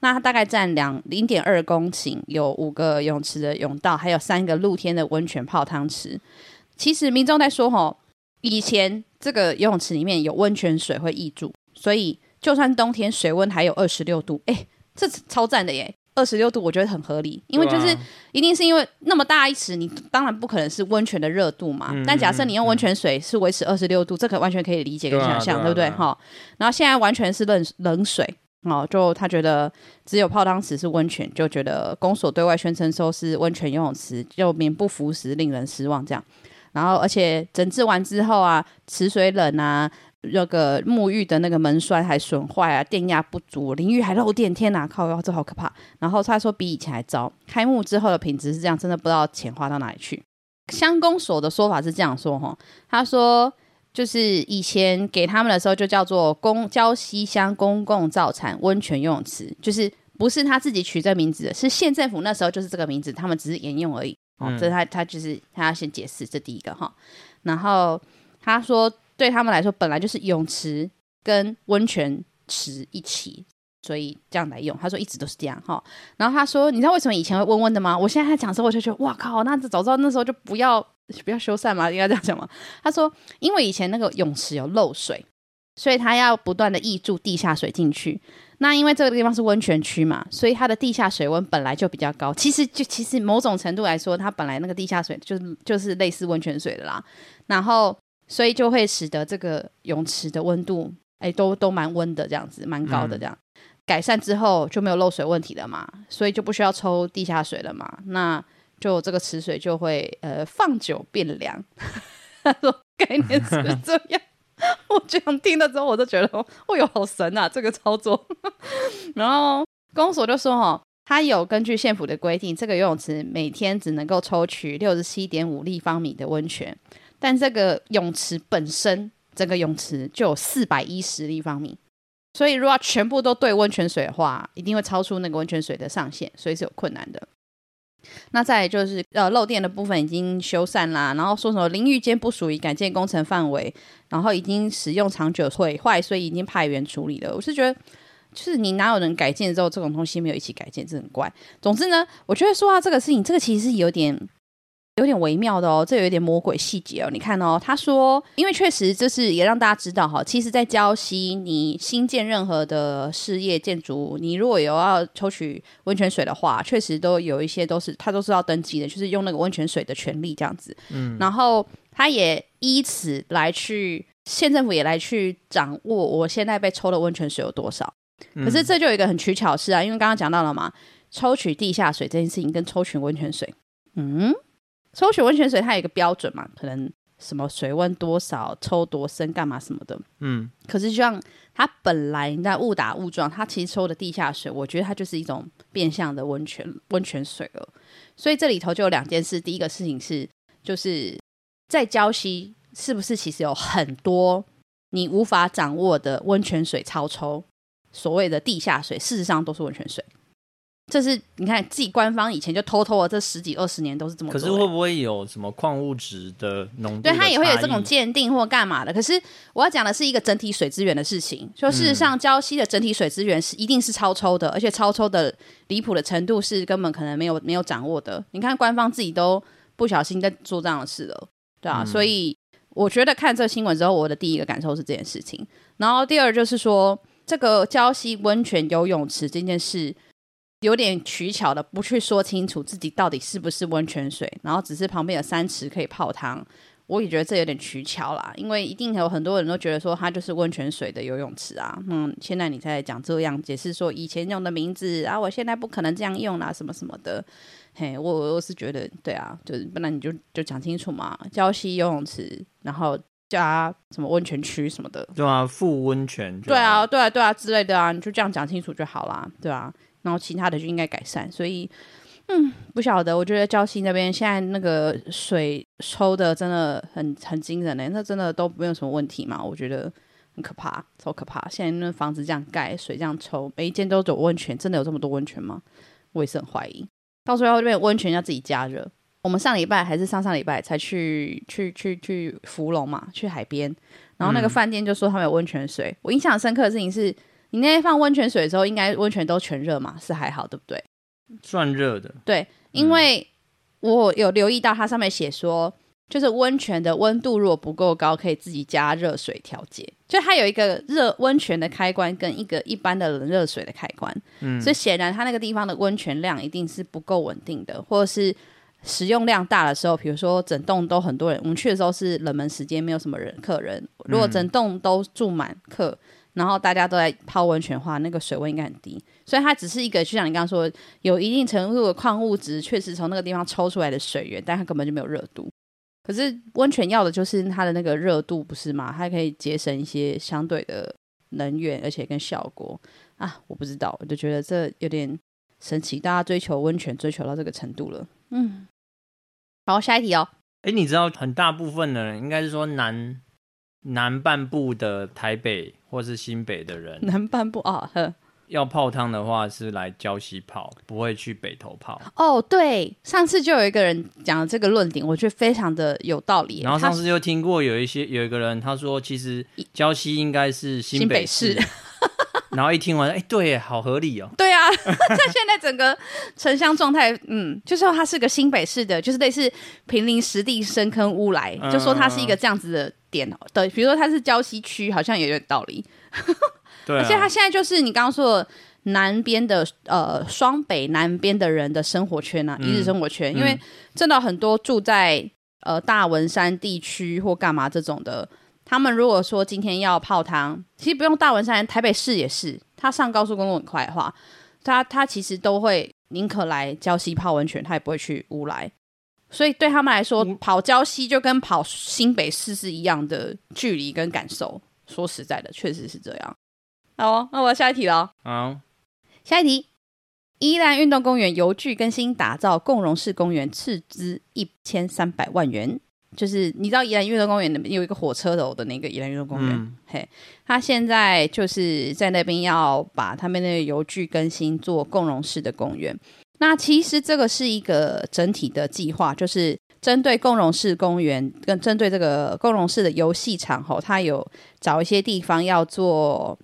那它大概占两零点二公顷，有五个泳池的泳道，还有三个露天的温泉泡汤池。其实民众在说，吼。以前这个游泳池里面有温泉水会溢住，所以就算冬天水温还有二十六度，哎，这超赞的耶！二十六度我觉得很合理，因为就是一定是因为那么大一池，你当然不可能是温泉的热度嘛。嗯、但假设你用温泉水是维持二十六度，嗯、这可完全可以理解跟想象，对，啊、对不对？哈、啊，然后现在完全是冷冷水哦，就他觉得只有泡汤池是温泉，就觉得公所对外宣称说是温泉游泳池，就名不符实，令人失望这样。然后，而且整治完之后啊，池水冷啊，那个沐浴的那个门栓还损坏啊，电压不足，淋浴还漏电，天哪，靠，这好可怕。然后他说比以前还糟，开幕之后的品质是这样，真的不知道钱花到哪里去。乡公所的说法是这样说哈，他说就是以前给他们的时候就叫做公交西乡公共造产温泉游泳池，就是不是他自己取这名字的，是县政府那时候就是这个名字，他们只是沿用而已。哦，这他他就是他要先解释这第一个哈，然后他说对他们来说本来就是泳池跟温泉池一起，所以这样来用。他说一直都是这样哈，然后他说你知道为什么以前会温温的吗？我现在他讲的时候我就觉得哇靠，那早知道那时候就不要不要修缮嘛，应该这样讲嘛。他说因为以前那个泳池有漏水，所以他要不断的溢注地下水进去。那因为这个地方是温泉区嘛，所以它的地下水温本来就比较高。其实就其实某种程度来说，它本来那个地下水就是就是类似温泉水的啦。然后所以就会使得这个泳池的温度哎都都蛮温的这样子，蛮高的这样。嗯、改善之后就没有漏水问题了嘛，所以就不需要抽地下水了嘛。那就这个池水就会呃放久变凉。他说概念是这样。我这样听了之后，我就觉得，哦哟，好神啊！这个操作。然后公所就说，哦，他有根据县府的规定，这个游泳池每天只能够抽取六十七点五立方米的温泉，但这个泳池本身，这个泳池就有四百一十立方米，所以如果全部都兑温泉水的话，一定会超出那个温泉水的上限，所以是有困难的。那再就是呃漏电的部分已经修缮啦，然后说什么淋浴间不属于改建工程范围，然后已经使用长久会坏，所以已经派员处理了。我是觉得，就是你哪有人改建之后这种东西没有一起改建，这很怪。总之呢，我觉得说到这个事情，这个其实是有点。有点微妙的哦，这有一点魔鬼细节哦。你看哦，他说，因为确实就是也让大家知道哈，其实，在礁溪，你新建任何的事业建筑，你如果有要抽取温泉水的话，确实都有一些都是他都是要登记的，就是用那个温泉水的权利这样子。嗯，然后他也依此来去，县政府也来去掌握我现在被抽的温泉水有多少。可是这就有一个很取巧的事啊，因为刚刚讲到了嘛，抽取地下水这件事情跟抽取温泉水，嗯。抽取温泉水，它有一个标准嘛？可能什么水温多少，抽多深，干嘛什么的。嗯。可是就像它本来在误打误撞，它其实抽的地下水，我觉得它就是一种变相的温泉温泉水了。所以这里头就有两件事。第一个事情是，就是在礁溪是不是其实有很多你无法掌握的温泉水超抽？所谓的地下水，事实上都是温泉水。这是你看自己官方以前就偷偷的，这十几二十年都是这么做。可是会不会有什么矿物质的浓度？对，它也会有这种鉴定或干嘛的。可是我要讲的是一个整体水资源的事情。说事实上，礁溪的整体水资源是一定是超抽的，而且超抽的离谱的程度是根本可能没有没有掌握的。你看官方自己都不小心在做这样的事了，对啊。嗯、所以我觉得看这新闻之后，我的第一个感受是这件事情。然后第二就是说，这个礁溪温泉游泳池这件事。有点取巧的，不去说清楚自己到底是不是温泉水，然后只是旁边有三池可以泡汤，我也觉得这有点取巧啦。因为一定有很多人都觉得说它就是温泉水的游泳池啊，嗯，现在你才讲这样解释说以前用的名字啊，我现在不可能这样用啦，什么什么的，嘿，我我是觉得对啊，就是不然你就就讲清楚嘛，礁溪游泳池，然后加什么温泉区什么的，对啊，富温泉，对啊，对啊，对啊之类的啊，你就这样讲清楚就好啦，对啊。然后其他的就应该改善，所以，嗯，不晓得。我觉得礁溪那边现在那个水抽的真的很很惊人嘞，那真的都没有什么问题嘛？我觉得很可怕，超可怕。现在那房子这样盖，水这样抽，每一间都有温泉，真的有这么多温泉吗？我也是很怀疑。到时候那边温泉要自己加热。我们上礼拜还是上上礼拜才去去去去福隆嘛，去海边，然后那个饭店就说他们有温泉水。我印象深刻的事情是。你那天放温泉水的时候，应该温泉都全热嘛？是还好，对不对？算热的。对，因为我有留意到它上面写说，就是温泉的温度如果不够高，可以自己加热水调节。就它有一个热温泉的开关跟一个一般的冷热水的开关。嗯。所以显然它那个地方的温泉量一定是不够稳定的，或者是使用量大的时候，比如说整栋都很多人，我们去的时候是冷门时间，没有什么人客人。如果整栋都住满客。然后大家都在泡温泉的话，那个水温应该很低，所以它只是一个，就像你刚刚说，有一定程度的矿物质确实从那个地方抽出来的水源，但它根本就没有热度。可是温泉要的就是它的那个热度，不是吗？它可以节省一些相对的能源，而且跟效果啊，我不知道，我就觉得这有点神奇。大家追求温泉追求到这个程度了，嗯。好，下一题哦。哎，你知道很大部分的人，应该是说南南半部的台北或是新北的人，南半部啊，呵。要泡汤的话是来礁溪泡，不会去北头泡。哦，对，上次就有一个人讲了这个论点，我觉得非常的有道理。然后上次就听过有一些有一个人他说，其实礁溪应该是新北市。北市然后一听完，哎，对，好合理哦。对啊，他现在整个城乡状态，嗯，就说它是个新北市的，就是类似平林实地深坑乌来，就说它是一个这样子的点的，比如说它是礁溪区，好像也有点道理。对、啊，而且它现在就是你刚刚说的南边的呃双北南边的人的生活圈啊，一日生活圈，嗯、因为真的很多住在呃大文山地区或干嘛这种的，他们如果说今天要泡汤，其实不用大文山，台北市也是，他上高速公路很快的话，他他其实都会宁可来礁溪泡温泉，他也不会去乌来，所以对他们来说，嗯、跑礁溪就跟跑新北市是一样的距离跟感受。说实在的，确实是这样。好，那我要下一题了。好，下一题，宜兰运动公园游具更新，打造共融式公园，斥资一千三百万元。就是你知道宜兰运动公园那边有一个火车头的那个宜兰运动公园，嗯、嘿，他现在就是在那边要把他们那个游具更新做共融式的公园。那其实这个是一个整体的计划，就是。针对共融式公园跟针对这个共融式的游戏场吼，它有找一些地方要做，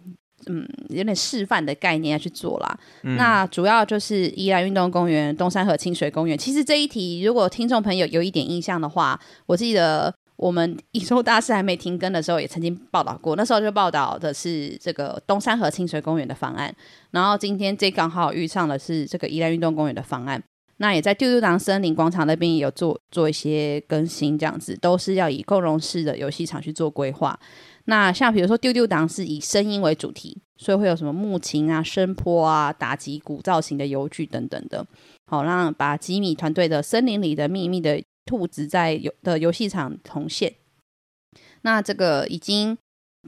嗯，有点示范的概念要去做啦。嗯、那主要就是宜兰运动公园、东山河清水公园。其实这一题，如果听众朋友有一点印象的话，我记得我们一周大事还没停更的时候，也曾经报道过。那时候就报道的是这个东山河清水公园的方案，然后今天这刚好遇上的是这个宜兰运动公园的方案。那也在丢丢堂森林广场那边也有做做一些更新，这样子都是要以共融式的游戏场去做规划。那像比如说丢丢党是以声音为主题，所以会有什么木琴啊、声波啊、打击鼓造型的游具等等的，好让把吉米团队的森林里的秘密的兔子在游的游戏场重现。那这个已经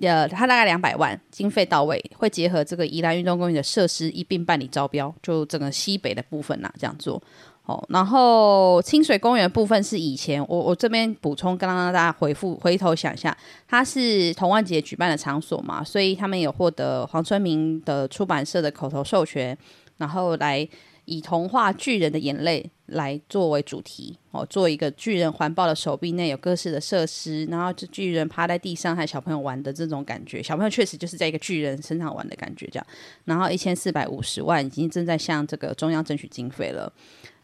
呃，它大概两百万经费到位，会结合这个宜兰运动公园的设施一并办理招标，就整个西北的部分呐、这样做。哦，然后清水公园部分是以前我我这边补充，刚刚大家回复回头想一下，它是童万杰举办的场所嘛，所以他们有获得黄春明的出版社的口头授权，然后来。以童话巨人的眼泪来作为主题哦，做一个巨人环抱的手臂内有各式的设施，然后这巨人趴在地上和小朋友玩的这种感觉，小朋友确实就是在一个巨人身上玩的感觉这样。然后一千四百五十万已经正在向这个中央争取经费了。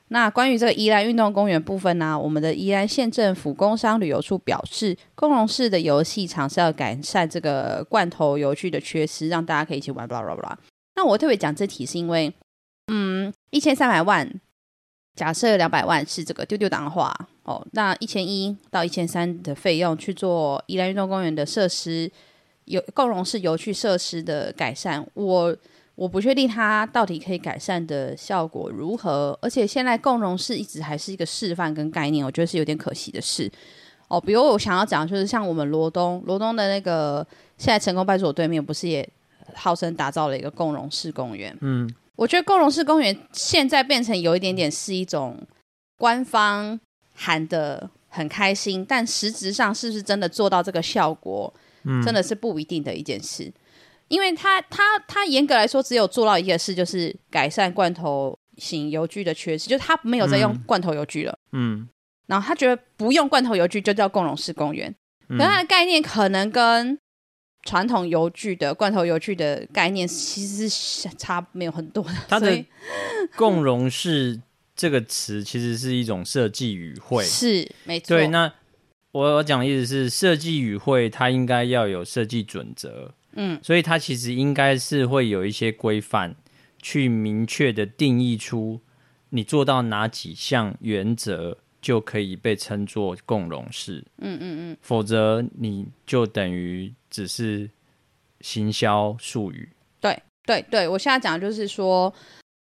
那关于这个宜兰运动公园部分呢、我们的宜兰县政府工商旅游处表示，共融式的游戏场是要改善这个罐头游具的缺失，让大家可以一起玩。巴拉巴拉。那我特别讲这题是因为。嗯，一千三百万，假设两百万是这个丢丢当的话，哦，那一千一到一千三的费用去做宜兰运动公园的设施，有共融式游具设施的改善，我我不确定它到底可以改善的效果如何，而且现在共融式一直还是一个示范跟概念，我觉得是有点可惜的事。哦，比如我想要讲，就是像我们罗东罗东的那个现在成功派出所对面，不是也号称打造了一个共融式公园？嗯。我觉得共融式公园现在变成有一点点是一种官方喊的很开心，但实质上是不是真的做到这个效果，嗯，真的是不一定的一件事。因为他他他严格来说只有做到一件事，就是改善罐头型油锯的缺失，就是他没有在用罐头油锯了，嗯，然后他觉得不用罐头油锯就叫共融式公园，可他的概念可能跟。传统油锯的罐头油锯的概念其实是差没有很多的。它的“共融式”这个词其实是一种设计语汇，是没错。对，那我我讲的意思是，设计语汇它应该要有设计准则，嗯，所以它其实应该是会有一些规范，去明确的定义出你做到哪几项原则就可以被称作共融式，嗯嗯嗯，否则你就等于。只是行销术语，对对对，我现在讲的就是说，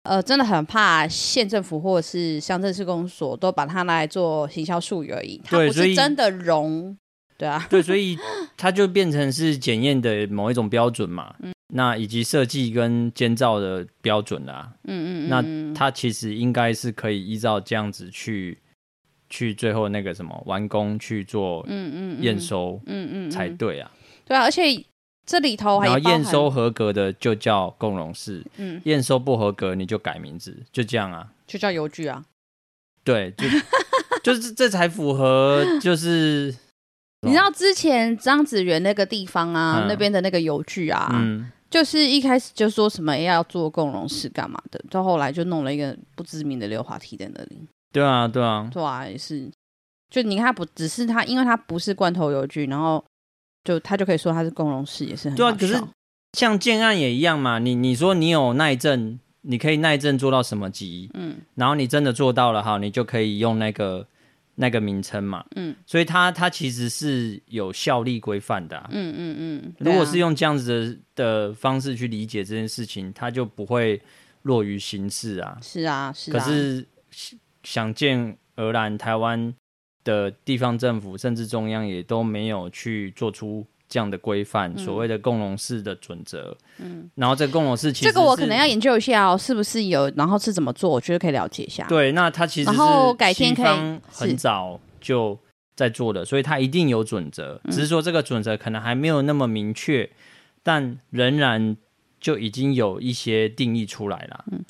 呃，真的很怕县政府或者是乡镇市公所都把它拿来做行销术语而已，它不是真的容，对啊，对，所以它就变成是检验的某一种标准嘛，嗯，那以及设计跟建造的标准啦，嗯，嗯嗯，那它其实应该是可以依照这样子去去最后那个什么完工去做，嗯嗯验收，嗯嗯才对啊，对啊，而且。这里头还然后验收合格的就叫共荣式，嗯，验收不合格你就改名字，就这样啊，就叫邮局啊，对，就 就是这才符合，就是你知道之前张子元那个地方啊，嗯、那边的那个邮局啊，嗯，就是一开始就说什么要做共融式干嘛的，到后来就弄了一个不知名的溜滑梯在那里，对啊，对啊，对啊，也是，就你看它不只是他，因为他不是罐头邮局，然后。就他就可以说他是共融式，也是很对啊。可是像建案也一样嘛，你你说你有耐震，你可以耐震做到什么级？嗯，然后你真的做到了哈，你就可以用那个那个名称嘛。嗯，所以它它其实是有效力规范的啊。嗯嗯嗯。如果是用这样子的的方式去理解这件事情，它就不会落于形式啊。是啊，是啊。可是想见而然，台湾。的地方政府甚至中央也都没有去做出这样的规范，嗯、所谓的共融式的准则。嗯，然后这个共融式其实这个我可能要研究一下哦，是不是有，然后是怎么做？我觉得可以了解一下。对，那它其实然后改天可以很早就在做的，所以它一定有准则，只是说这个准则可能还没有那么明确，嗯、但仍然就已经有一些定义出来了。嗯，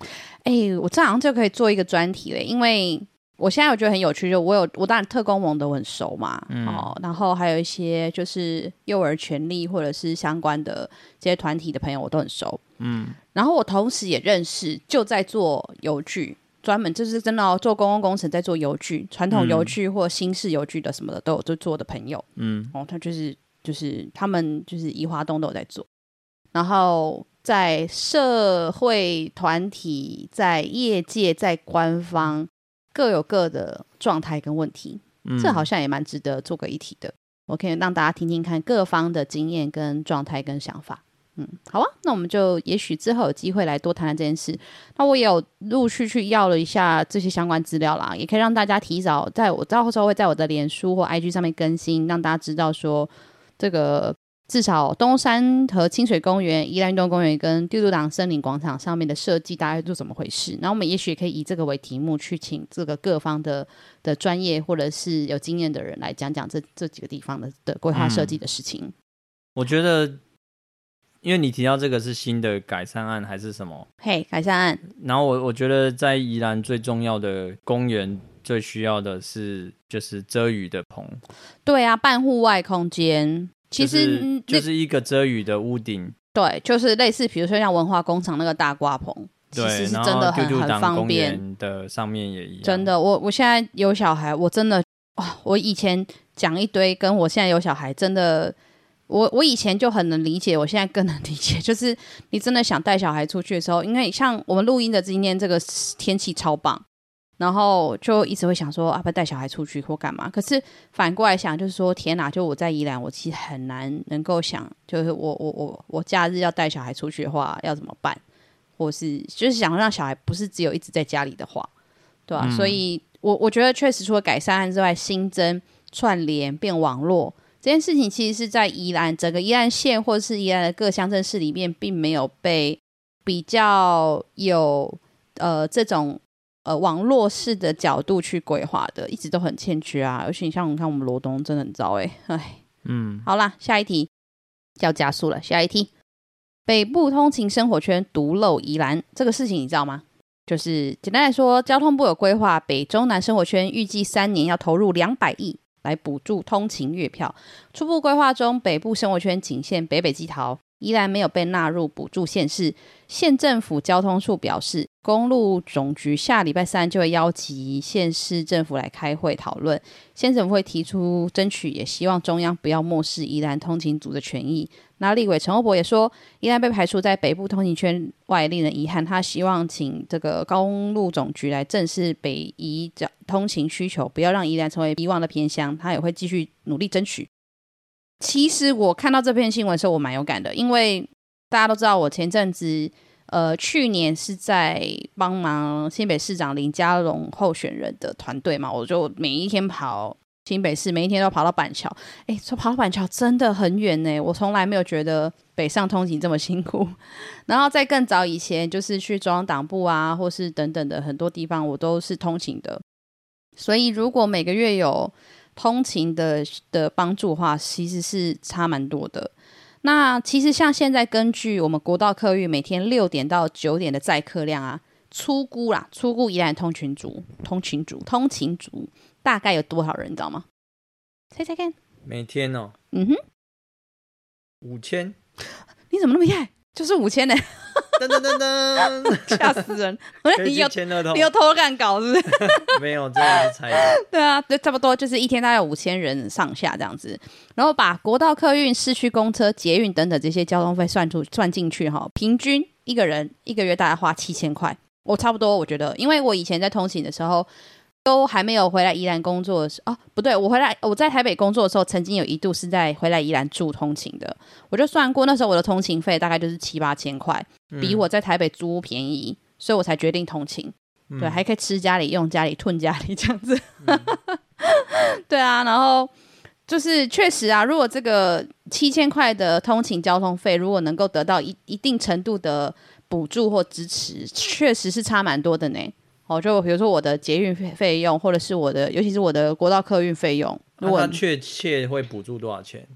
哎、欸，我这好像就可以做一个专题了，因为。我现在我觉得很有趣，就我有我当然特工盟都很熟嘛，嗯、哦，然后还有一些就是幼儿权利或者是相关的这些团体的朋友我都很熟，嗯，然后我同时也认识就在做邮具，专门就是真的、哦、做公共工程在做邮具，传统邮具或新式邮具的什么的都有在做的朋友，嗯，哦，他就是就是他们就是移华东都有在做，然后在社会团体、在业界、在官方。各有各的状态跟问题，嗯、这好像也蛮值得做个议题的。我可以让大家听听看各方的经验跟状态跟想法。嗯，好啊，那我们就也许之后有机会来多谈谈这件事。那我也有陆续去要了一下这些相关资料啦，也可以让大家提早在我到时候会在我的脸书或 IG 上面更新，让大家知道说这个。至少东山和清水公园、宜兰运动公园跟丢丢党森林广场上面的设计大概都怎么回事？然后我们也许也可以以这个为题目去请这个各方的的专业或者是有经验的人来讲讲这这几个地方的的规划设计的事情。我觉得，因为你提到这个是新的改善案还是什么？嘿，改善案。然后我我觉得在宜兰最重要的公园最需要的是就是遮雨的棚。对啊，半户外空间。其实就是一个遮雨的屋顶，对，就是类似，比如说像文化工厂那个大挂棚，其实是真的很很方便的。上面也一样，真的，我我现在有小孩，我真的哇、哦，我以前讲一堆，跟我现在有小孩，真的，我我以前就很能理解，我现在更能理解，就是你真的想带小孩出去的时候，因为像我们录音的今天这个天气超棒。然后就一直会想说，啊，不带小孩出去或干嘛？可是反过来想，就是说，天哪！就我在宜兰，我其实很难能够想，就是我我我我假日要带小孩出去的话，要怎么办？或是就是想让小孩不是只有一直在家里的话，对吧？嗯、所以我我觉得确实除了改善案之外，新增串联变网络这件事情，其实是在宜兰整个宜兰县或者是宜兰的各乡镇市里面，并没有被比较有呃这种。呃，网络式的角度去规划的，一直都很欠缺啊。而且你像你看，我们罗东真的很糟哎，哎，嗯，好啦，下一题要加速了。下一题，北部通勤生活圈独漏宜兰这个事情，你知道吗？就是简单来说，交通部有规划北中南生活圈，预计三年要投入两百亿来补助通勤月票。初步规划中，北部生活圈仅限北北基桃。依然没有被纳入补助县市，县政府交通处表示，公路总局下礼拜三就会邀集县市政府来开会讨论，县政府会提出争取，也希望中央不要漠视宜兰通勤族的权益。那立委陈欧博也说，宜兰被排除在北部通勤圈外，令人遗憾。他希望请这个公路总局来正视北宜的通勤需求，不要让宜兰成为遗忘的偏乡。他也会继续努力争取。其实我看到这篇新闻的时候，我蛮有感的，因为大家都知道我前阵子呃，去年是在帮忙新北市长林佳龙候选人的团队嘛，我就每一天跑新北市，每一天都跑到板桥。哎，说跑到板桥真的很远呢，我从来没有觉得北上通勤这么辛苦。然后在更早以前，就是去中央党部啊，或是等等的很多地方，我都是通勤的。所以如果每个月有通勤的的帮助的话，其实是差蛮多的。那其实像现在根据我们国道客运每天六点到九点的载客量啊，粗估啦，粗估宜兰通勤族、通勤族、通勤族大概有多少人，你知道吗？猜猜看。每天哦。嗯哼。五千。你怎么那么厉害？就是五千呢。噔噔噔噔，吓死人！你有你有偷看稿是不是？没有，这样是猜的。对啊，对，差不多就是一天大概有五千人上下这样子，然后把国道客运、市区公车、捷运等等这些交通费算出算进去哈，平均一个人一个月大概花七千块。我差不多，我觉得，因为我以前在通勤的时候。都还没有回来宜兰工作的时候，哦，不对，我回来我在台北工作的时候，曾经有一度是在回来宜兰住通勤的。我就算过那时候我的通勤费大概就是七八千块，比我在台北租屋便宜，嗯，所以我才决定通勤。对，还可以吃家里用家里吞家里这样子。嗯、对啊，然后就是确实啊，如果这个七千块的通勤交通费，如果能够得到一一定程度的补助或支持，确实是差蛮多的呢。哦，就比如说我的捷运费费用，或者是我的，尤其是我的国道客运费用，如果确切会补助多少钱？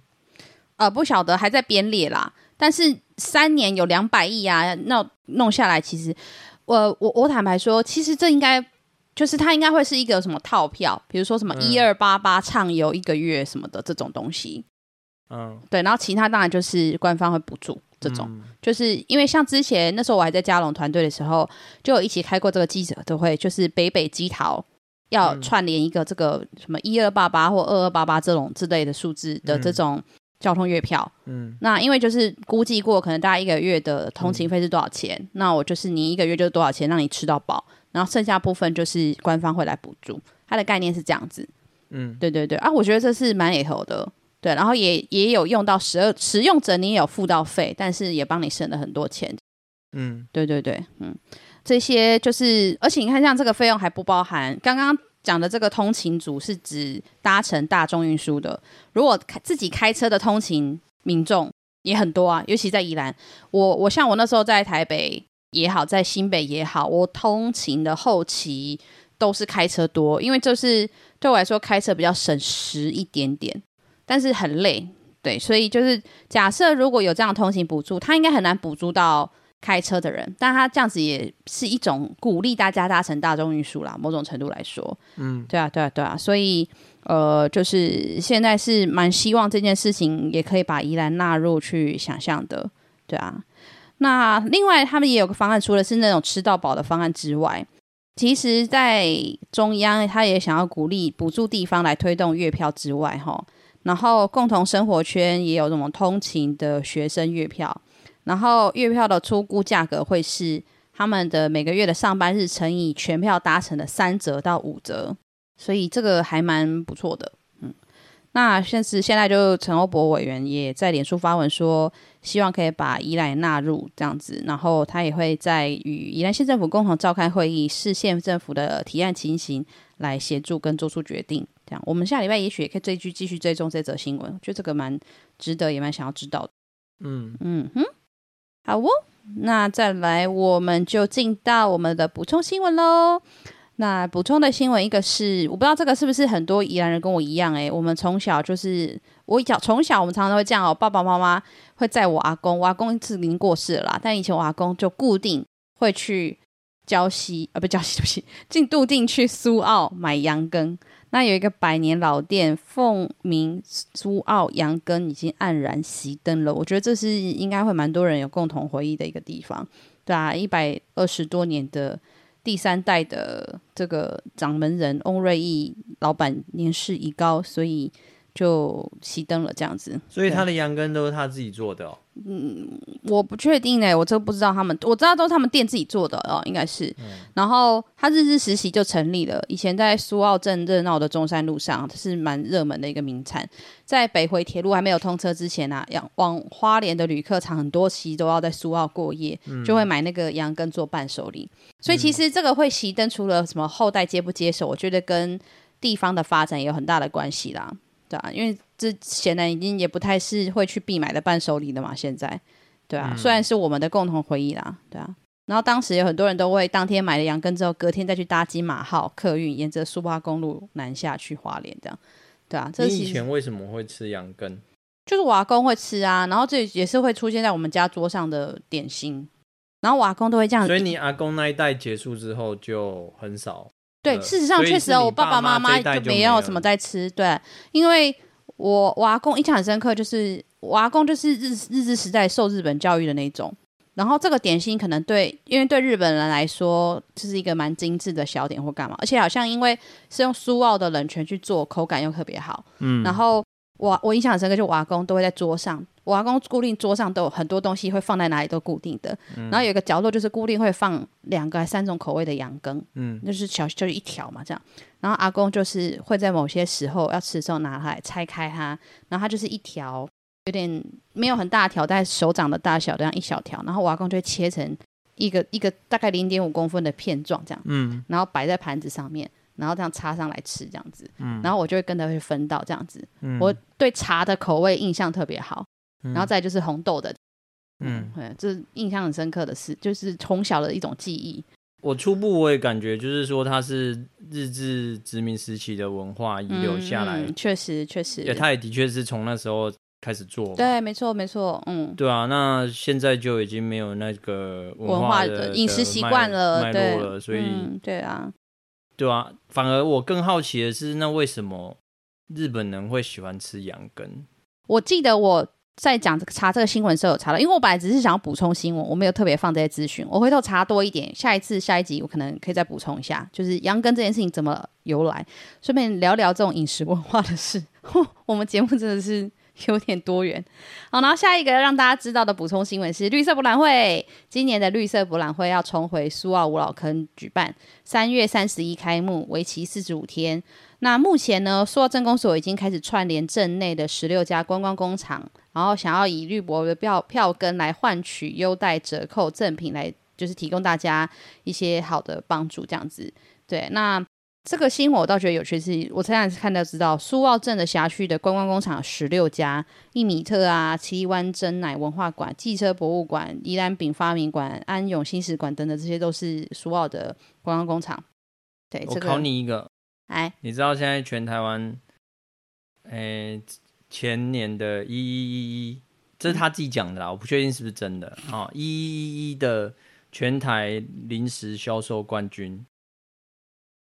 呃，不晓得，还在编列啦。但是三年有两百亿啊，那弄下来，其实我我我坦白说，其实这应该就是它应该会是一个什么套票，比如说什么一二八八畅游一个月什么的这种东西。嗯，对，然后其他当然就是官方会补助。这种、嗯、就是因为像之前那时候我还在嘉龙团队的时候，就有一起开过这个记者都会，就是北北基桃要串联一个这个什么一二八八或二二八八这种之类的数字的这种交通月票。嗯，那因为就是估计过可能大概一个月的通勤费是多少钱，嗯、那我就是你一个月就是多少钱让你吃到饱，然后剩下部分就是官方会来补助，它的概念是这样子。嗯，对对对啊，我觉得这是蛮里头的。对，然后也也有用到十二使用者，你也有付到费，但是也帮你省了很多钱。嗯，对对对，嗯，这些就是，而且你看，像这个费用还不包含刚刚讲的这个通勤族，是指搭乘大众运输的。如果自己开车的通勤民众也很多啊，尤其在宜兰。我我像我那时候在台北也好，在新北也好，我通勤的后期都是开车多，因为就是对我来说开车比较省时一点点。但是很累，对，所以就是假设如果有这样的通行补助，他应该很难补助到开车的人，但他这样子也是一种鼓励大家搭乘大众运输啦，某种程度来说，嗯，对啊，对啊，对啊，所以呃，就是现在是蛮希望这件事情也可以把宜兰纳入去想象的，对啊。那另外他们也有个方案，除了是那种吃到饱的方案之外，其实在中央他也想要鼓励补助地方来推动月票之外，哈。然后共同生活圈也有这种通勤的学生月票，然后月票的初估价格会是他们的每个月的上班日乘以全票搭乘的三折到五折，所以这个还蛮不错的。嗯，那现实现在就陈欧博委员也在脸书发文说，希望可以把宜兰纳入这样子，然后他也会在与宜兰县政府共同召开会议，市县政府的提案情形来协助跟做出决定。这样，我们下礼拜也许也可以追剧继续追踪这则新闻，我觉得这个蛮值得，也蛮想要知道的。嗯嗯哼，好哦，那再来，我们就进到我们的补充新闻喽。那补充的新闻，一个是我不知道这个是不是很多宜兰人跟我一样，诶，我们从小就是我小从小我们常常都会这样哦，爸爸妈妈会载我阿公，我阿公是已经过世了啦，但以前我阿公就固定会去礁溪啊，不礁溪，对不起，进杜定去苏澳买羊羹。那有一个百年老店，凤鸣苏澳羊羹已经黯然熄灯了。我觉得这是应该会蛮多人有共同回忆的一个地方，对啊，一百二十多年的第三代的这个掌门人翁瑞义老板年事已高，所以就熄灯了这样子。所以他的羊羹都是他自己做的哦？嗯，我不确定哎，我这不知道他们，我知道都是他们店自己做的哦，应该是。嗯、然后他日日实习就成立了，以前在苏澳镇热闹的中山路上是蛮热门的一个名产。在北回铁路还没有通车之前啊，往往花莲的旅客常很多期都要在苏澳过夜，嗯、就会买那个羊羹做伴手礼。所以其实这个会熄灯，除了什么后代接不接受，我觉得跟地方的发展也有很大的关系啦，对啊，因为。这显然已经也不太是会去必买的伴手礼了嘛，现在，对啊，嗯、虽然是我们的共同回忆啦，对啊。然后当时有很多人都会当天买了羊羹之后，隔天再去搭金马号客运，沿着苏花公路南下去花莲，这样，对啊。这你以前为什么会吃羊羹？就是我阿公会吃啊，然后这也是会出现在我们家桌上的点心，然后我阿公都会这样。所以你阿公那一代结束之后就很少。对，事实上确实哦，我爸爸妈妈就没有什么在吃，对，因为。我我阿公印象很深刻，就是我阿公就是日日治时代受日本教育的那种，然后这个点心可能对，因为对日本人来说，这是一个蛮精致的小点或干嘛，而且好像因为是用苏澳的冷泉去做，口感又特别好，嗯，然后我我印象很深刻，就我阿公都会在桌上。我阿公固定桌上都有很多东西，会放在哪里都固定的。嗯、然后有一个角落就是固定会放两个还三种口味的羊羹，嗯，就是小就是一条嘛这样。然后阿公就是会在某些时候要吃的时候拿它来拆开它，然后它就是一条有点没有很大条，但手掌的大小这样一小条。然后我阿公就会切成一个一个大概零点五公分的片状这样，嗯，然后摆在盘子上面，然后这样插上来吃这样子，嗯，然后我就会跟着会分到这样子。嗯、我对茶的口味印象特别好。然后再就是红豆的，嗯，对，这是印象很深刻的事，就是从小的一种记忆。我初步我也感觉，就是说它是日治殖民时期的文化遗留下来，嗯，确实确实，也它也的确是从那时候开始做，对，没错没错，嗯，对啊，那现在就已经没有那个文化的饮食习惯了，脉络了，所以，嗯，对啊，对啊，反而我更好奇的是，那为什么日本人会喜欢吃羊羹？我记得我。在讲这个查这个新闻时候有查到，因为我本来只是想要补充新闻，我没有特别放这些资讯。我回头查多一点，下一次下一集我可能可以再补充一下，就是杨根这件事情怎么由来，顺便聊聊这种饮食文化的事。我们节目真的是有点多元。好，然后下一个让大家知道的补充新闻是绿色博览会，今年的绿色博览会要重回苏澳五老坑举办，三月三十一开幕，为期四十五天。那目前呢，苏澳镇公所已经开始串联镇内的十六家观光工厂，然后想要以绿博的票票根来换取优待折扣赠品，来就是提供大家一些好的帮助，这样子。对，那这个新闻我倒觉得有趣，是我前两次看到知道，苏澳镇的辖区的观光工厂有十六家，一米特啊、七湾珍奶文化馆、汽车博物馆、宜兰饼发明馆、安永新史馆等等，这些都是苏澳的观光工厂。对，我考你一个。哎，你知道现在全台湾，诶、欸，前年的一一一一，这是他自己讲的啦，我不确定是不是真的啊。一一一一的全台零食销售冠军，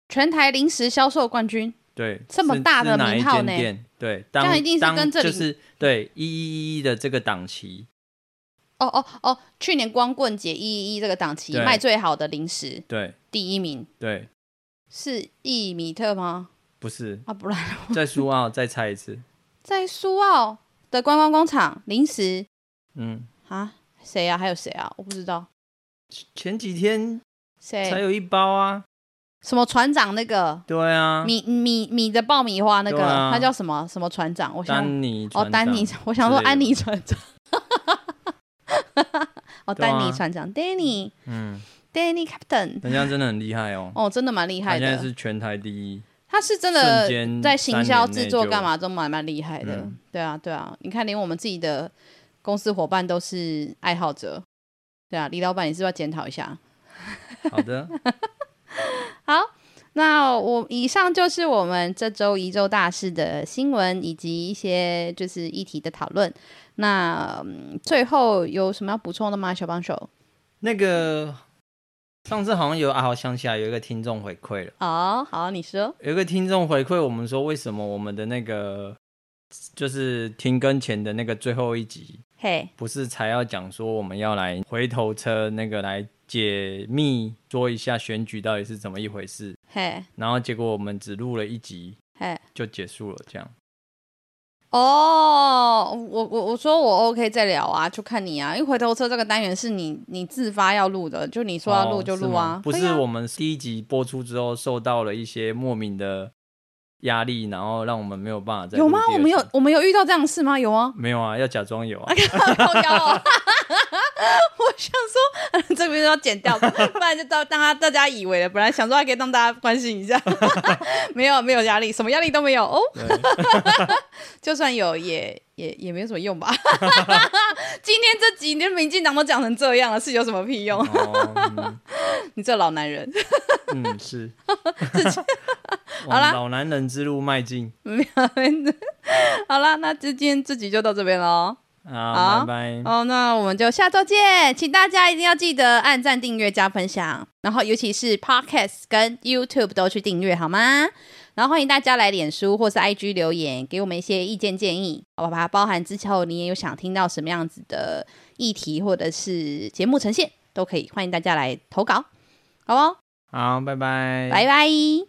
全台零食销售冠军，对，这么大的名号呢？对，当这样一定是跟这里就是对一一一的这个档期。哦哦哦，去年光棍节一一一这个档期对卖最好的零食，对，第一名，对。是亿米特吗？不是啊，不然在苏澳再猜一次，在苏澳的观光工厂零食，嗯啊，谁啊？还有谁啊？我不知道。前几天谁才有一包啊？什么船长那个？对啊，米米米的爆米花那个，啊、他叫什么什么船长？我想丹尼哦，丹尼，我想说安妮船长。哦，丹尼船 长，Danny，嗯。Danny Captain，人家真的很厉害哦。哦，真的蛮厉害的。现在是全台第一。他是真的在行销制作干嘛都蛮蛮厉害的。嗯、对啊，对啊，你看连我们自己的公司伙伴都是爱好者。对啊，李老板，你是不是要检讨一下？好的。好，那我以上就是我们这周一周大事的新闻以及一些就是议题的讨论。那、嗯、最后有什么要补充的吗？小帮手？那个。上次好像有啊，我想起来有一个听众回馈了。哦，好，你说。有一个听众回馈我们说，为什么我们的那个就是停更前的那个最后一集，嘿，不是才要讲说我们要来回头车那个来解密，说一下选举到底是怎么一回事，嘿，然后结果我们只录了一集，嘿，就结束了这样。哦，我我我说我 OK 再聊啊，就看你啊，因为回头车这个单元是你你自发要录的，就你说要录就录啊，哦、不是我们第一集播出之后受到了一些莫名的。压力，然后让我们没有办法再。有吗？我们有我们有遇到这样的事吗？有啊。没有啊，要假装有啊。我想说，这边要剪掉，不然就到大家大家以为了。本来想说还可以让大家关心一下，没有没有压力，什么压力都没有哦。就算有，也也也没有什么用吧。今天这集连民进党都讲成这样了，是有什么屁用？你这老男人。嗯，是。好啦，老男人之路迈进。好啦，那今天这集就到这边喽。好，拜拜。哦，那我们就下周见，请大家一定要记得按赞、订阅、加分享，然后尤其是 Podcast 跟 YouTube 都去订阅好吗？然后欢迎大家来脸书或是 IG 留言，给我们一些意见建议，好吧？包含之后你也有想听到什么样子的议题或者是节目呈现，都可以欢迎大家来投稿，好不好？好，拜拜，拜拜。